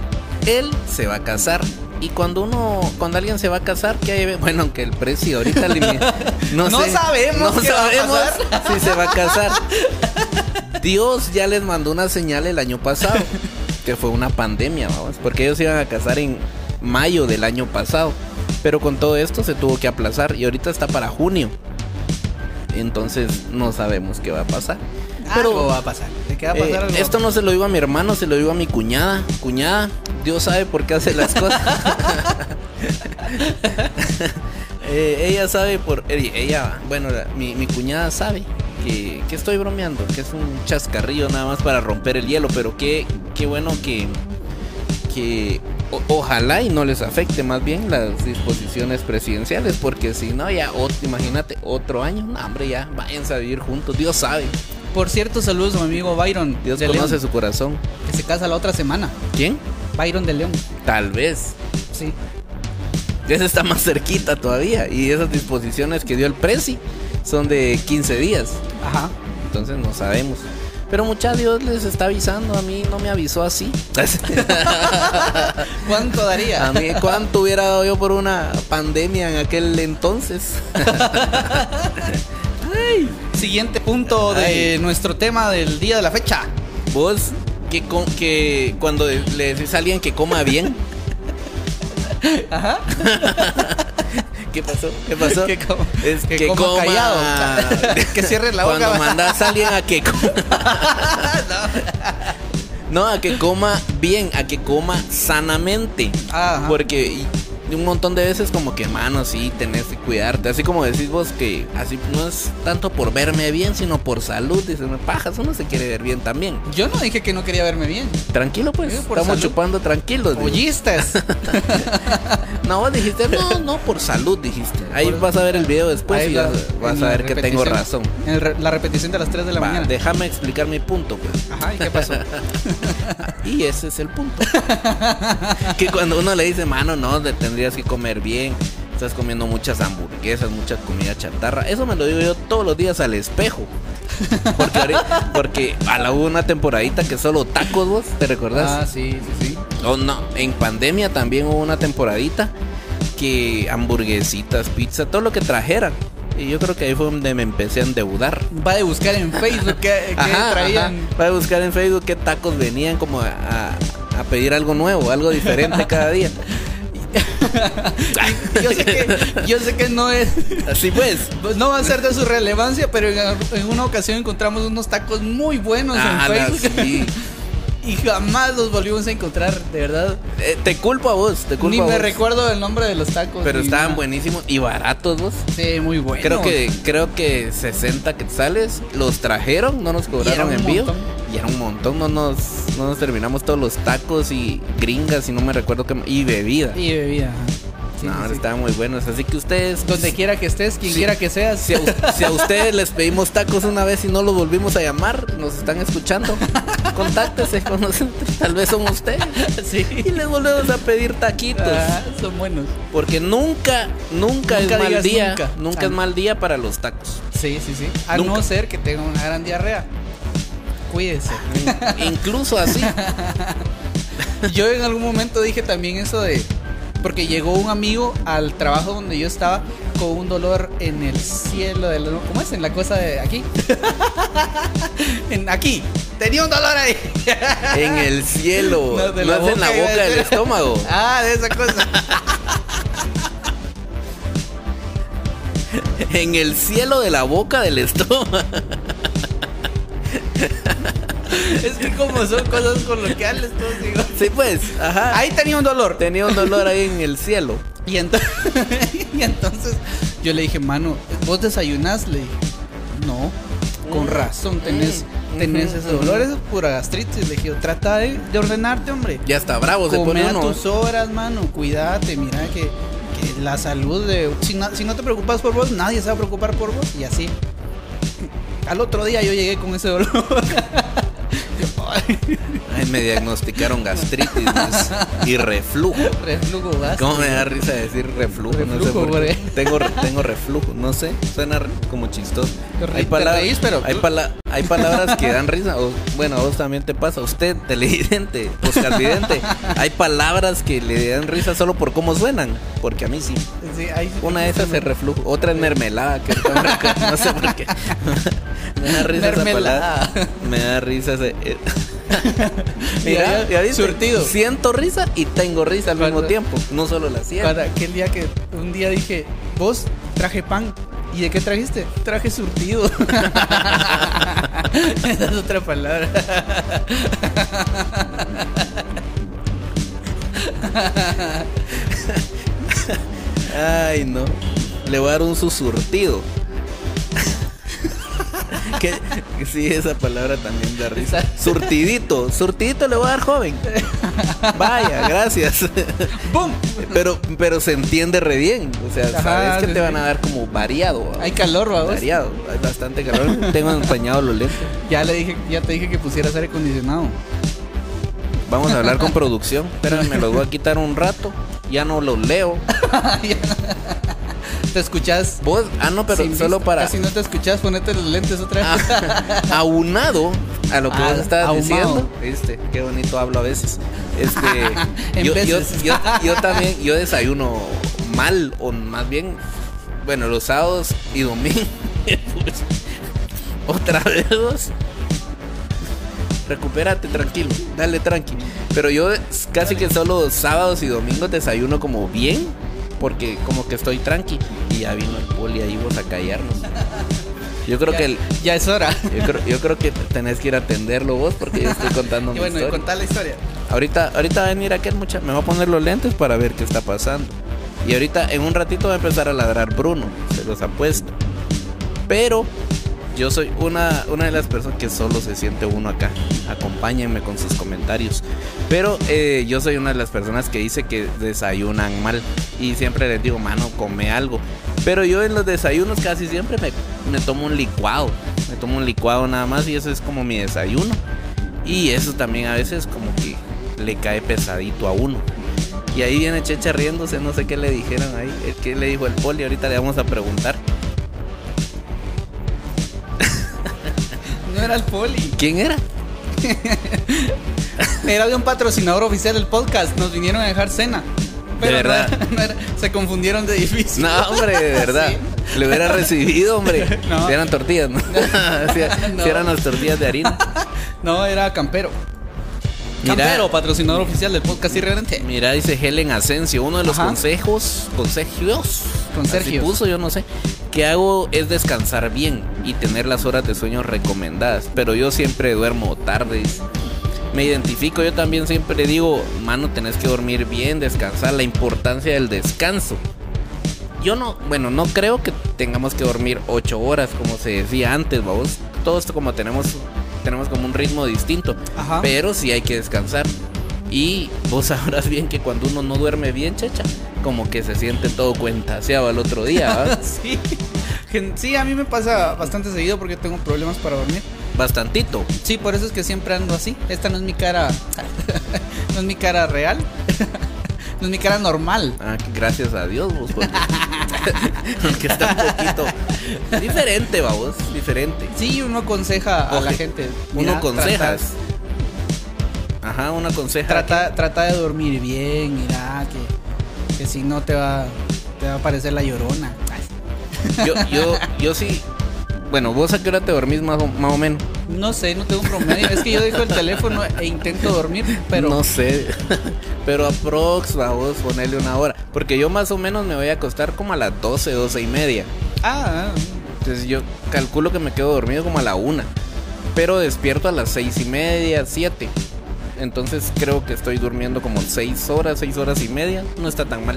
él se va a casar. Y cuando uno, cuando alguien se va a casar, ¿qué hay? Bueno, aunque el precio ahorita no, No sé, sabemos no sabemos si se va a casar. Dios ya les mandó una señal el año pasado, que fue una pandemia, vamos, porque ellos iban a casar en mayo del año pasado. Pero con todo esto se tuvo que aplazar y ahorita está para junio. Entonces no sabemos qué va a pasar. Pero va a pasar. ¿De qué va a pasar eh, algo? esto no se lo digo a mi hermano, se lo digo a mi cuñada. Cuñada, Dios sabe por qué hace las cosas. Eh, ella sabe por. eh, Ella, bueno, mi cuñada sabe que, que estoy bromeando, que es un chascarrillo nada más para romper el hielo, pero qué, qué bueno que. que o- ojalá y no les afecte más bien las disposiciones presidenciales, porque si no, ya, imagínate, otro año, no, hombre, ya, váyanse a vivir juntos, Dios sabe, Por cierto, saludos a mi amigo Byron. Dios de conoce León, su corazón. Que se casa la otra semana. ¿Quién? Byron de León. Tal vez. Sí. Ese está más cerquita todavía. Y esas disposiciones que dio el Prezi son de 15 días. Ajá. Entonces no sabemos. Pero mucha Dios les está avisando. A mí no me avisó así. ¿Cuánto daría? A mí, ¿cuánto hubiera dado yo por una pandemia en aquel entonces? Siguiente punto de Ay. nuestro tema del día de la fecha. Vos, que, que cuando le decís a alguien que coma bien. Ajá. ¿Qué pasó? ¿Qué pasó? Que coma- es que que, coma coma, callado. Que cierre la boca. Cuando mandas a alguien a que coma. no, a que coma bien, a que coma sanamente. Ajá. Porque un montón de veces como que, mano, sí, tenés que cuidarte. Así como decís vos que así no es tanto por verme bien, sino por salud. Dices, me pajas, uno se quiere ver bien también. Yo no dije que no quería verme bien. Tranquilo pues, estamos salud. chupando tranquilos. Oíste. No, vos dijiste, no, no, por salud dijiste. Ahí Por- vas a ver el video después Ahí y la- vas, a ver que tengo razón. En re- la repetición de las 3 de la Va, mañana. déjame explicar mi punto, pues. Ajá, ¿y qué pasó? Y ese es el punto. que cuando uno le dice, mano, no, te tendrías que comer bien. Estás comiendo muchas hamburguesas, mucha comida chatarra. Eso me lo digo yo todos los días al espejo. Porque, ahorita- porque a la hubo una temporadita que solo tacos, vos, ¿te recordás? Ah, sí, sí, sí. Oh, no, en pandemia también hubo una temporadita que hamburguesitas, pizza, todo lo que trajeran. Y yo creo que ahí fue donde me empecé a endeudar. Va a buscar en Facebook qué, traían. ajá. Voy a buscar en Facebook qué tacos venían como a, a- a pedir algo nuevo, algo diferente cada día. Yo sé que, yo sé que no es. Así pues. pues, No va a ser de su relevancia, pero en, una ocasión encontramos unos tacos muy buenos Ah, en Facebook. sí. Y jamás los volvimos a encontrar, de verdad. Eh, te culpo a vos, te culpo Ni a me recuerdo el nombre de los tacos. Pero estaban nada. buenísimos y baratos vos. Sí, muy buenos. Creo que creo que 60 quetzales los trajeron, no nos cobraron envío. montón. Y era un montón, no nos, no nos terminamos todos los tacos y gringas y no me recuerdo qué. Y bebida. Y bebida. Sí, no, sí, estaban muy buenos. Así que ustedes. Donde quiera que estés, quien Sí. quiera que seas. Si a, si a ustedes les pedimos tacos una vez y no los volvimos a llamar, nos están escuchando. Contáctese con nosotros. Tal vez son ustedes. Sí. Y les volvemos a pedir taquitos. Ah, son buenos. Porque nunca, nunca, Nunca es mal día. nunca. Nunca, Ah. es mal día para los tacos. Sí, sí, sí. A Nunca. no ser que tenga una gran diarrea. Cuídese. Incluso así. Yo en algún momento dije también eso de. Porque llegó un amigo al trabajo donde yo estaba con un dolor en el cielo de la- ¿Cómo es? En la cosa de aquí. en aquí. Tenía un dolor ahí. En el cielo. No, de la es en la boca, del estómago. Ah, de esa cosa. En el cielo de la boca del estómago. Es que como son cosas coloquiales, todos digo. Sí, pues. Ajá. Ahí tenía un dolor. Tenía un dolor ahí en el cielo. Y, ento- y entonces yo le dije, mano, ¿vos desayunás? Le dije, no, con Mm. razón, tenés, Mm. tenés Ujú, ese dolor, es pura gastritis. Le dije, trata de, de ordenarte, hombre. Ya está bravo, se Come pone a uno. tus horas, mano, cuídate, mira que, que la salud de... Si no, si no te preocupas por vos, nadie se va a preocupar por vos. Y así. Al otro día yo llegué con ese dolor. Ay, me diagnosticaron gastritis y reflujo. Reflujo gástrico. ¿Cómo me da risa decir reflujo? no sé por qué. Tengo, tengo reflujo, no sé, suena como chistoso. Hay, palabras- reís, pero- hay, pala- hay palabras que dan risa. o- bueno, a vos también te pasa. Usted, televidente, vidente, hay palabras que le dan risa solo por cómo suenan. Porque a mí sí. Sí, ahí sí Una de esas es reflujo, otra es mermelada, que no sé por qué. Me da risa esa palabra. Me da risa ese. eh. Mira, ya viste, surtido. Siento risa y tengo risa al mismo tiempo. No solo la siento. Para aquel día que un día dije, vos traje pan. ¿Y de qué trajiste? Traje surtido. Esa es otra palabra. Ay, no. Le voy a dar un susurtido. que, sí, esa palabra también da risa. Surtidito, surtidito le voy a dar joven. Vaya, gracias. ¡Bum! Pero, pero se entiende re bien. O sea, Ajá, sabes que sí, te van a dar como variado. ¿va? Hay calor, vamos. Variado, hay bastante calor. Tengo empañado los lentes. Ya le dije, ya te dije que pusieras aire acondicionado. Vamos a hablar con producción. Espérame, me los voy a quitar un rato. Ya no los leo. ¿Te escuchás? Vos, ah, no, pero solo vista? para. Si no te escuchás, ponete los lentes otra vez. Ah, aunado a lo que Ah, vos estabas ahumado. diciendo. Este, qué bonito hablo a veces. Este, yo, yo, veces. yo- yo también, yo desayuno mal, o más bien, bueno, los sábados y domingos. otra vez vos. Recupérate, tranquilo, dale tranqui. Pero yo casi que solo sábados y domingos desayuno como bien, porque como que estoy tranqui. Y ya vino el poli ahí vos a callarnos. Yo creo ya, que el, ya es hora. yo creo, yo creo que tenés que ir a atenderlo vos porque yo estoy contando Y mi bueno, y historia. contar la historia. Ahorita, ahorita va a venir aquel muchacho, me va a poner los lentes para ver qué está pasando. Y ahorita, en un ratito va a empezar a ladrar Bruno, se los apuesto. Pero yo soy una, una de las personas que solo se siente uno acá. Acompáñenme con sus comentarios. Pero eh, yo soy una de las personas que dice que desayunan mal. Y siempre les digo, mano, come algo. Pero yo en los desayunos casi siempre me, me tomo un licuado. Me tomo un licuado nada más y eso es como mi desayuno. Y eso también a veces como que le cae pesadito a uno. Y ahí viene Checha riéndose, no sé qué le dijeron ahí. ¿Qué le dijo el poli? Ahorita le vamos a preguntar. No era el poli. ¿Quién era? Era de un patrocinador oficial del podcast. Nos vinieron a dejar cena. ¿De verdad? no era- no era- se confundieron de edificio. No, hombre, de verdad. Sí. Le hubiera recibido, hombre. No. Si eran tortillas, ¿no? si, No. si eran las tortillas de harina. No, era Campero. Campero, patrocinador oficial del podcast irreverente. Mira, dice Helen Asensio, uno de los Ajá. consejos, consejios, Consergios. así puso, yo no sé, que hago es descansar bien y tener las horas de sueño recomendadas, pero yo siempre duermo tarde. Me identifico, yo también siempre digo, mano, tenés que dormir bien, descansar, la importancia del descanso. Yo no, bueno, no creo que tengamos que dormir ocho horas como se decía antes, vamos. Todos como tenemos tenemos como un ritmo distinto. Ajá. Pero sí hay que descansar. Y vos sabrás bien que cuando uno no duerme bien, checha, como que se siente todo cuentaseado al otro día, sí. A mí me pasa bastante seguido porque tengo problemas para dormir. Bastantito. Sí, por eso es que siempre ando así. Esta no es mi cara. no es mi cara real. no es mi cara normal. Ah, gracias a Dios, vos, porque, porque está un poquito diferente, vamos, diferente. Sí, uno aconseja a la gente. Uno aconsejas. Ajá, uno aconseja. Trata, trata, de dormir bien, mira, que, que si no te va, te va a aparecer la llorona. Yo, yo, yo sí. Bueno, vos a qué hora te dormís más o, más o menos. No sé, no tengo un promedio. es que yo dejo el teléfono e intento dormir, pero No sé. Pero aprox, vamos, ponerle una hora. Porque yo más o menos me voy a acostar como a las 12, 12 y media. Ah, Entonces yo calculo que me quedo dormido como a la una. Pero despierto a las seis y media, 7. Entonces creo que estoy durmiendo como 6 horas, 6 horas y media. No está tan mal.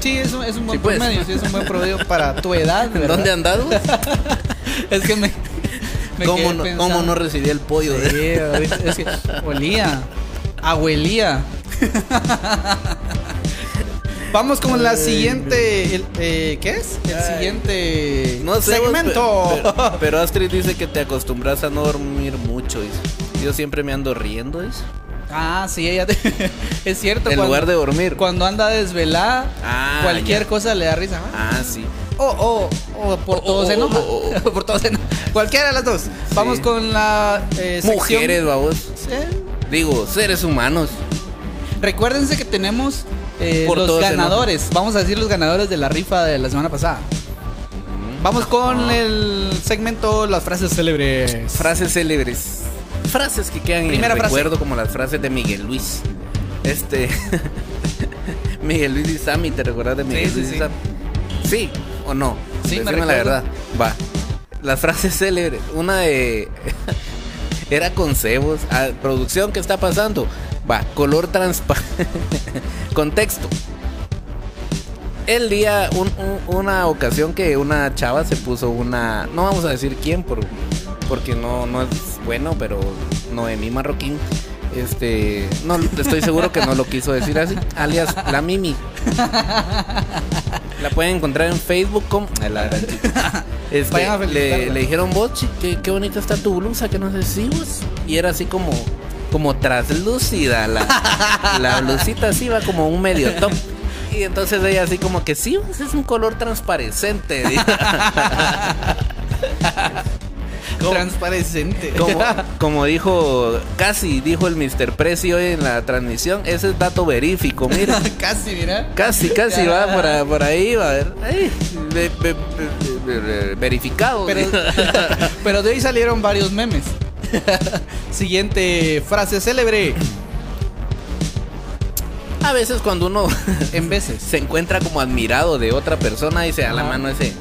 sí, es un, es un buen Sí, pues. promedio, sí, es un buen promedio para tu edad. ¿verdad? ¿Dónde andás? Es que me. me ¿Cómo, quedé no, cómo no recibí el pollo? Sí, ahorita- es que olía. Abuelía. Vamos con la siguiente. el- eh, ¿Qué es? El Ay. siguiente No sé, segmento. pe- Pero, pero Astrid dice que te acostumbras a no dormir mucho. dice. Yo siempre me ando riendo. dice. ah, sí, ella te- es cierto. En cuando, lugar de dormir. cuando anda desvelada, Ah, cualquier ya. cosa le da risa. Ah, sí. O, o, o por O, todo o, se o, enoja. por todo se enoja. Cualquiera de las dos. Vamos con la eh, sección- Mujeres, vamos. Sí. Digo, seres humanos. Recuérdense que tenemos eh, Por los se ganadores. Vamos a decir los ganadores de la rifa de la semana pasada. Vamos con el segmento Las frases célebres. Frases célebres. Frases que quedan Primera en el recuerdo como las frases de Miguel Luis. Este. Miguel Luis y Sammy, ¿te recuerdas de Miguel Sí, sí, Luis y sí. Sammy? Sí o no. Sí, me Decime la verdad. Va. Las frases célebres. Una de. Era con cebos. Ah, producción, ¿qué está pasando? Va, color transparente. Contexto. El día, un- un- una ocasión que una chava se puso una. No vamos a decir quién, por, porque no, no es bueno, pero Noemí Marroquín. Este. No, estoy seguro que no lo quiso decir así. Alias la Mimi. La pueden encontrar en Facebook como. a la gran chica. Este, a le, le dijeron, vos, chi, qué, qué bonita está tu blusa, que no sé si vos. Y era así como. Como traslúcida. La, la blusita así va como un medio top. Y entonces ella así como que sí, vos, es un color transparente. Como- Transparente. como, como dijo, casi dijo el Mr. Prezi hoy en la transmisión, ese es dato verífico, mira. Casi, mira. Casi, casi va por, por ahí, va a ver. Ay, verificado. Pero, pero de ahí salieron varios memes. Siguiente frase célebre. a veces cuando uno En veces. se encuentra como admirado de otra persona, dice a la mano ese,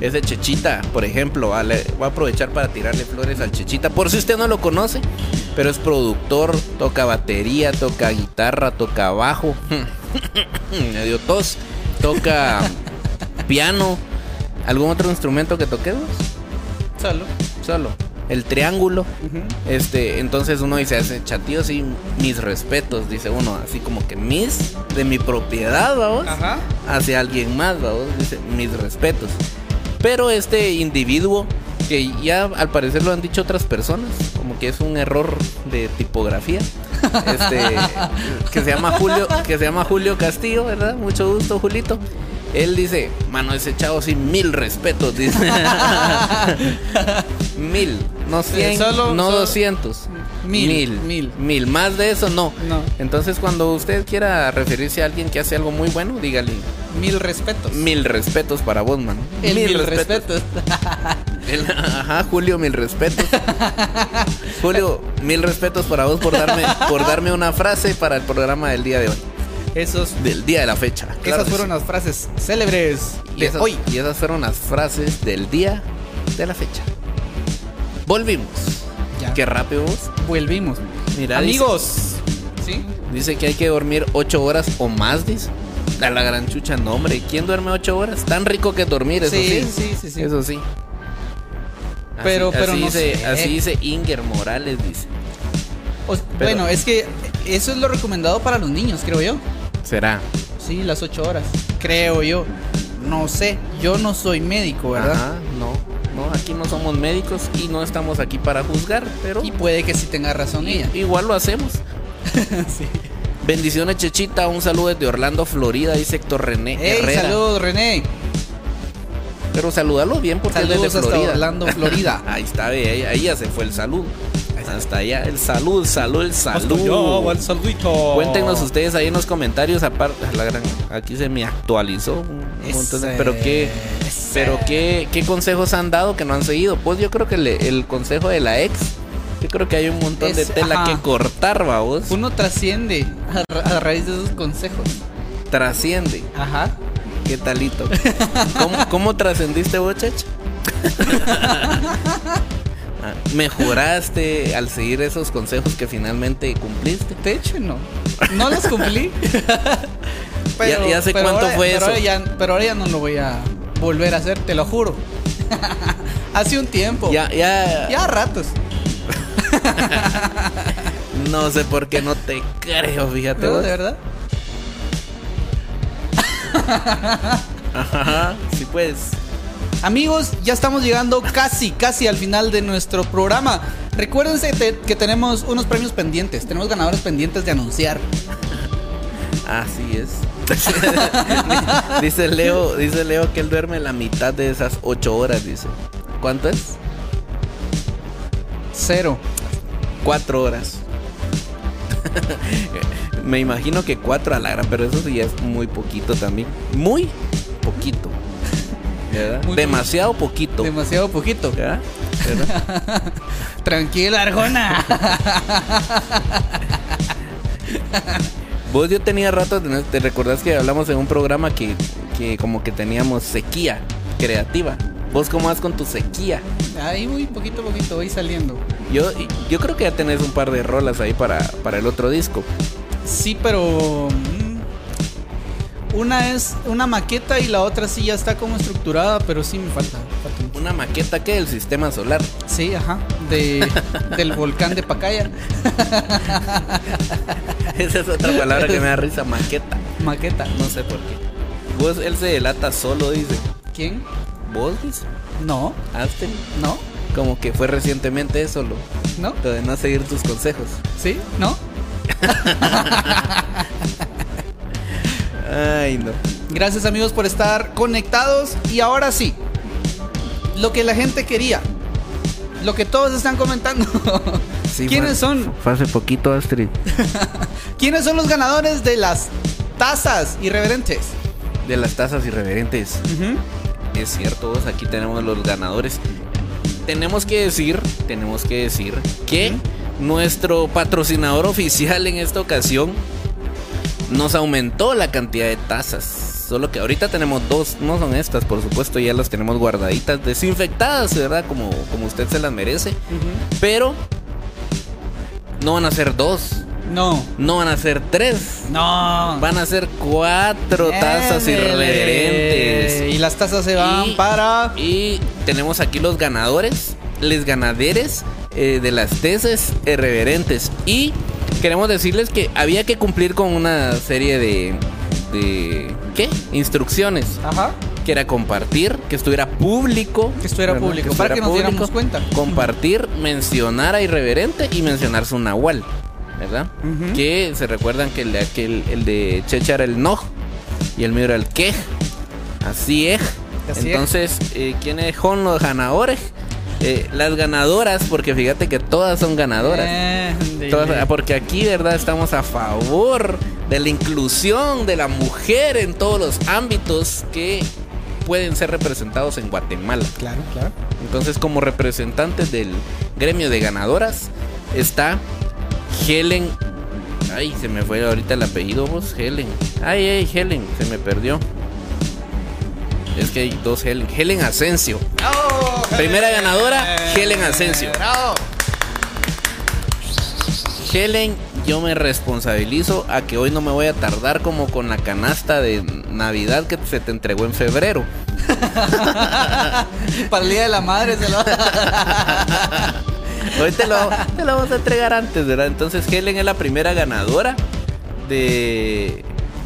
ese Chechita, por ejemplo. ah, le- Voy a aprovechar para tirarle flores al Chechita. Por si usted no lo conoce, pero es productor, toca batería, toca guitarra, toca bajo. Me dio tos. Toca piano. ¿Algún otro instrumento que toquemos? Solo. Solo. El triángulo. Este, entonces uno dice, hace chatío, sí, mis respetos, dice uno, así como que mis de mi propiedad, vamos, Ajá. hacia alguien más, vamos, dice, mis respetos. Pero este individuo, que ya al parecer lo han dicho otras personas, como que es un error de tipografía, este, que se llama Julio, que se llama Julio Castillo, ¿verdad? Mucho gusto, Julito. Él dice, mano, ese chavo sí, mil respetos, dice. mil, no cien, solo- no solo- doscientos. Mil, mil, mil. mil. Más de eso no. No. Entonces cuando usted quiera referirse a alguien que hace algo muy bueno, dígale Mil respetos. mil respetos para vos, man. El mil, respetos. El- ajá, Julio, mil respetos. Julio, mil respetos para vos por darme, por darme una frase para el programa del día de hoy. Esos, Del día de la fecha. Claro esas fueron sí. las frases célebres y de esas, hoy. y esas fueron las frases del día de la fecha. Volvimos. Ya. Qué rápido vos. Volvimos. Mira, Amigos. ¿Sí? Dice que hay que dormir 8 horas o más, dice. A la gran chucha, no, hombre. ¿Quién duerme 8 horas? Tan rico que dormir, eso sí. Sí, sí, sí, sí. Eso sí. Pero, así, pero así no dice, sé. así dice Inger Morales, dice. O- bueno, es que eso es lo recomendado para los niños, creo yo. Será. Sí, las ocho horas. Creo yo. No sé. Yo no soy médico, ¿verdad? Ajá, no, aquí no somos médicos y no estamos aquí para juzgar, pero Y puede que sí tenga razón ella. igual lo hacemos. sí. Bendiciones, Chechita. Un saludo desde Orlando, Florida, dice Héctor René Hey, Herrera. saludos, René. Pero salúdalo bien porque él es Saludos de hasta Florida. Orlando, Florida. ahí está, ahí, ahí ya se fue el saludo. Hasta allá, el salud, salud, el salud. saludito. Cuéntenos ustedes ahí en los comentarios, aparte, la gran, aquí se me actualizó un montón de- pero qué, ese. pero qué, qué consejos han dado que no han seguido. Pues yo creo que le- el consejo de la ex, yo creo que hay un montón de tela ajá. que cortar, vos. Uno trasciende a, ra- a raíz de esos consejos. Trasciende. Ajá. ¿Qué talito? ¿Cómo, cómo trascendiste vos, ¿Mejoraste al seguir esos consejos que finalmente cumpliste? De hecho, no. No los cumplí. Ya- ya sé cuánto ahora- fue pero eso. Ahora ya, pero ahora ya no lo voy a volver a hacer, te lo juro. Hace un tiempo. Ya, ya, Ya a ratos. No sé por qué no te creo, fíjate ¿No? ¿De verdad? Ajá, sí pues. Amigos, ya estamos llegando casi, casi al final de nuestro programa. Recuérdense te- que tenemos unos premios pendientes, tenemos ganadores pendientes de anunciar. Así es. dice Leo, dice Leo que él duerme la mitad de esas ocho horas, dice. ¿Cuánto es? Cero. Cuatro horas. Me imagino que cuatro a la gran, pero eso sí es muy poquito también. Muy poquito. Demasiado poquito. Demasiado poquito. ¿Verdad? ¿Verdad? Tranquila, Arjona. Vos yo tenía rato, te recordás que hablamos en un programa que, que como que teníamos sequía creativa. Vos cómo vas con tu sequía. Ahí muy poquito a poquito voy saliendo. Yo, yo creo que ya tenés un par de rolas ahí para, para el otro disco. Sí, pero una es una maqueta y la otra sí ya está como estructurada, pero sí me falta. Una maqueta que del sistema solar. Sí, ajá, de, del volcán de Pacaya. Esa es otra palabra que me da risa, maqueta. Maqueta. No sé por qué. Vos, él se delata solo, dice. ¿Quién? ¿Vos, dice? No, Hazte. no, Como que fue recientemente eso, lo, no, lo de no seguir tus consejos. sí, no. Ay, no. Gracias amigos por estar conectados. Y ahora sí, lo que la gente quería, lo que todos están comentando. Sí, ¿Quiénes fue- son? Fue hace poquito, Astrid. ¿Quiénes son los ganadores de las tazas irreverentes? De las tazas irreverentes. Es cierto, vos, aquí tenemos los ganadores. Tenemos que decir, tenemos que decir que nuestro patrocinador oficial en esta ocasión nos aumentó la cantidad de tazas. Solo que ahorita tenemos dos, no son estas, por supuesto, ya las tenemos guardaditas, desinfectadas, ¿verdad? Como, como usted se las merece. Pero no van a ser dos, No, no van a ser tres, no. van a ser cuatro tazas irreverentes. Y las tazas se van Y- para. Y tenemos aquí los ganadores, les ganaderes eh, de las tesis irreverentes. Y queremos decirles que había que cumplir con una serie de. de ¿Qué? Instrucciones. Ajá. Que era compartir, que estuviera público. Que estuviera ¿verdad? público, para que nos diéramos cuenta. Compartir, mencionar a irreverente y mencionar su nahual. ¿Verdad? Que se recuerdan que el de, aquel, el de Checha era el Noj y el mío era el Quej. Así es. Así es. Entonces, eh, ¿quiénes son los ganadores? Eh, las ganadoras, porque fíjate que todas son ganadoras. Todas- ah, porque aquí, ¿verdad? Estamos a favor de la inclusión de la mujer en todos los ámbitos que pueden ser representados en Guatemala. Claro, claro. Entonces, como representantes del gremio de ganadoras, está Helen. Ay, se me fue ahorita el apellido, vos. Helen. Ay, ay, Helen, se me perdió. Es que hay dos Helen. Helen Asensio. Primera ganadora, Helen Asensio. Bravo. Helen, yo me responsabilizo a que hoy no me voy a tardar como con la canasta de Navidad que se te entregó en febrero. Para el día de la madre se lo. Hoy te lo, te lo vamos a entregar antes, ¿verdad? Entonces Helen es la primera ganadora de.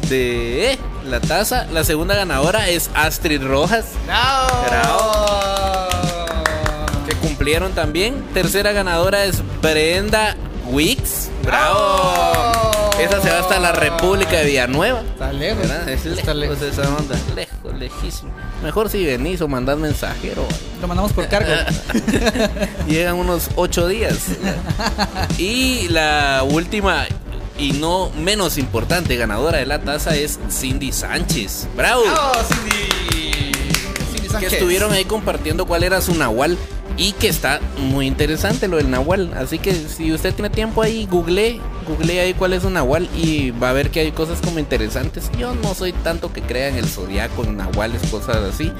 de. La taza. La segunda ganadora es Astrid Rojas. ¡Bravo! que cumplieron también. Tercera ganadora es Brenda Wicks. ¡Bravo! Esa se va hasta la República de Villanueva. Está lejos. ¿verdad? Es Está lejos lejos. esa onda. Lejos, lejísimo. Mejor si venís o mandás mensajero. Lo mandamos por cargo. Llegan unos ocho días. Y la última y no menos importante ganadora de la taza es Cindy Sánchez. ¡Bravo! ¡Bravo, Cindy! Cindy que Sánchez. estuvieron ahí compartiendo cuál era su nahual y que está muy interesante lo del nahual. Así que si usted tiene tiempo ahí, google, google ahí cuál es un nahual y va a ver que hay cosas como interesantes. Yo no soy tanto que crea en el zodiaco, en nahuales, cosas así,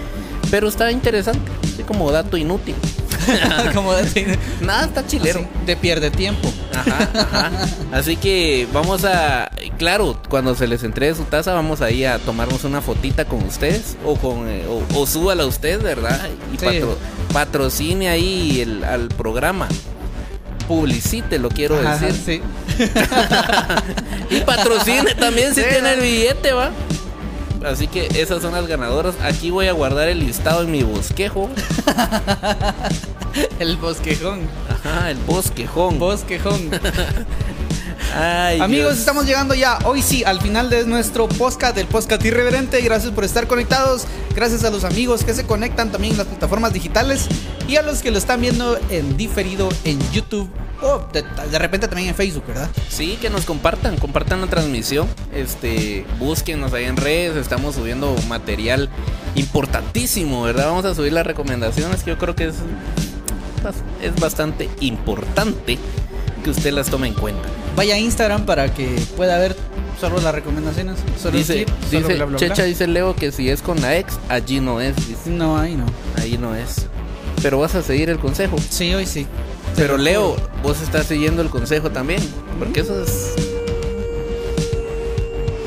pero está interesante, así como dato inútil. Como Nada, está chilero. de pierde tiempo. Ajá, ajá. Así que vamos a, claro, cuando se les entregue su taza, vamos ahí a tomarnos una fotita con ustedes o con eh, o, o súbala usted, ¿verdad? Y Sí. patro- patrocine ahí el, al programa. Publicite, lo quiero Ajá, decir. sí. Y patrocine también si Sí, tiene el billete, ¿va? Así que esas son las ganadoras. Aquí voy a guardar el listado en mi bosquejo. El bosquejón. Ajá, el bosquejón. Bosquejón. Ay, Amigos, Dios. estamos llegando ya, hoy sí, al final de nuestro podcast, del podcast irreverente. Gracias por estar conectados. Gracias a los amigos que se conectan también en las plataformas digitales y a los que lo están viendo en diferido en YouTube o de, de repente también en Facebook, ¿verdad? Sí, que nos compartan, compartan la transmisión. Este, búsquenos ahí en redes, estamos subiendo material importantísimo, ¿verdad? Vamos a subir las recomendaciones que yo creo que es, es bastante importante que usted las tome en cuenta. Vaya a Instagram para que pueda ver solo las recomendaciones. Solo Dice, bla, bla. Checha dice Leo que si es con la ex, allí no es, dice, No, ahí no. ahí no es. Pero vas a seguir el consejo. Sí, hoy sí. Pero Leo, vos estás siguiendo el consejo también, porque eso es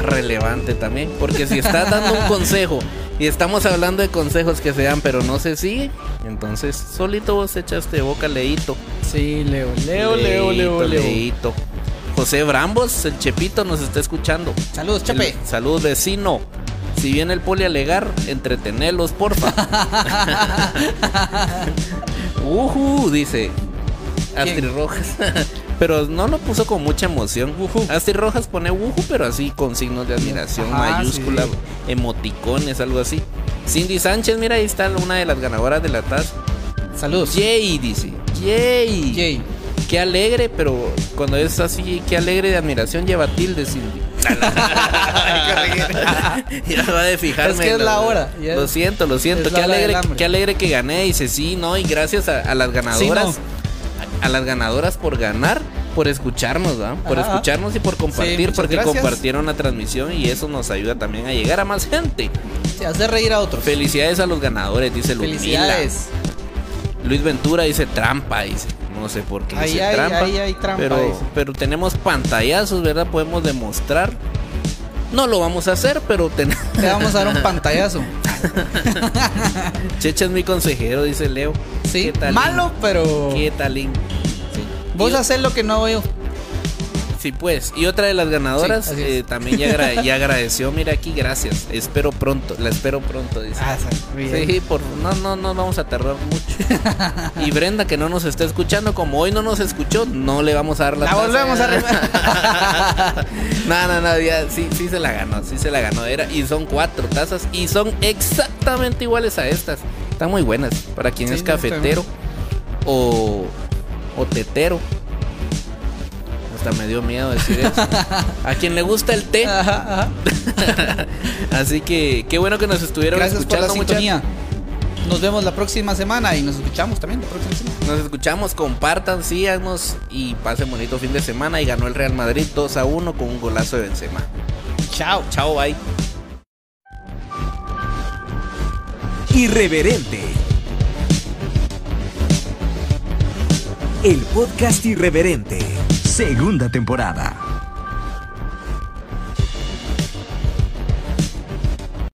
relevante también, porque si estás dando un consejo y estamos hablando de consejos que se dan pero no se sigue, entonces solito vos echaste boca leíto. Sí, Leo. Leo, Leo, Leo, Leo. leíto. José Brambos, el Chepito nos está escuchando. Saludos, Chepe. El- Salud vecino. Si viene el poli a alegar, entretenerlos, porfa. Ujú, dice Astrid. Rojas. pero no lo puso con mucha emoción. Astrid Rojas pone ujú, pero así con signos de admiración, Ajá, mayúscula, sí. emoticones, algo así. Cindy Sánchez, mira, ahí está una de las ganadoras de la taza. Saludos. Jay dice. Jay. Jay. Qué alegre, pero cuando es así, qué alegre de admiración lleva tilde, Cindy. ya va de fijarme. Es que es la lo- hora, Lo siento, lo siento. Qué alegre, qué alegre que gané. Dice sí, no, y gracias a, a las ganadoras. Sí, a, a las ganadoras por ganar, por escucharnos, ¿va? Por Ajá. escucharnos y por compartir, porque gracias. compartieron la transmisión y eso nos ayuda también a llegar a más gente. Se hace reír a otros. Felicidades a los ganadores, dice Ludmila. Felicidades. Luis Ventura dice trampa, dice. No sé por qué Ahí dice hay- trampa. ahí hay trampa, pero, dice. pero tenemos pantallazos, ¿verdad? Podemos demostrar. No lo vamos a hacer, pero ten- Te vamos a dar un pantallazo. Checha es mi consejero, dice Leo. Sí, ¿Qué tal? malo, pero. ¿Qué talín? Vos Y- haces lo que no hago yo. Sí, pues. Y otra de las ganadoras Sí, eh, también ya, agra- ya agradeció. Mira aquí, gracias. Espero pronto. La espero pronto, dice. Ah, bien. Sí, por, no, no, no vamos a tardar mucho. y Brenda, que no nos está escuchando, como hoy no nos escuchó, no le vamos a dar la La taza. volvemos a no, no, no, ya sí, sí se la ganó, sí se la ganó. Era, y son cuatro tazas y son exactamente iguales a estas. Están muy buenas para quien Sí, es cafetero o, o tetero. Hasta me dio miedo decir eso. A quien le gusta el té. Ajá, ajá. Así que qué bueno que nos estuvieron Gracias por la escuchando. sintonía. Nos vemos la próxima semana y nos escuchamos también la próxima semana. Nos escuchamos, compartan, síganos y pasen bonito fin de semana. Y ganó el Real Madrid 2 a 1 con un golazo de Benzema. Chao. Chao, bye. Irreverente. El podcast irreverente. Segunda temporada.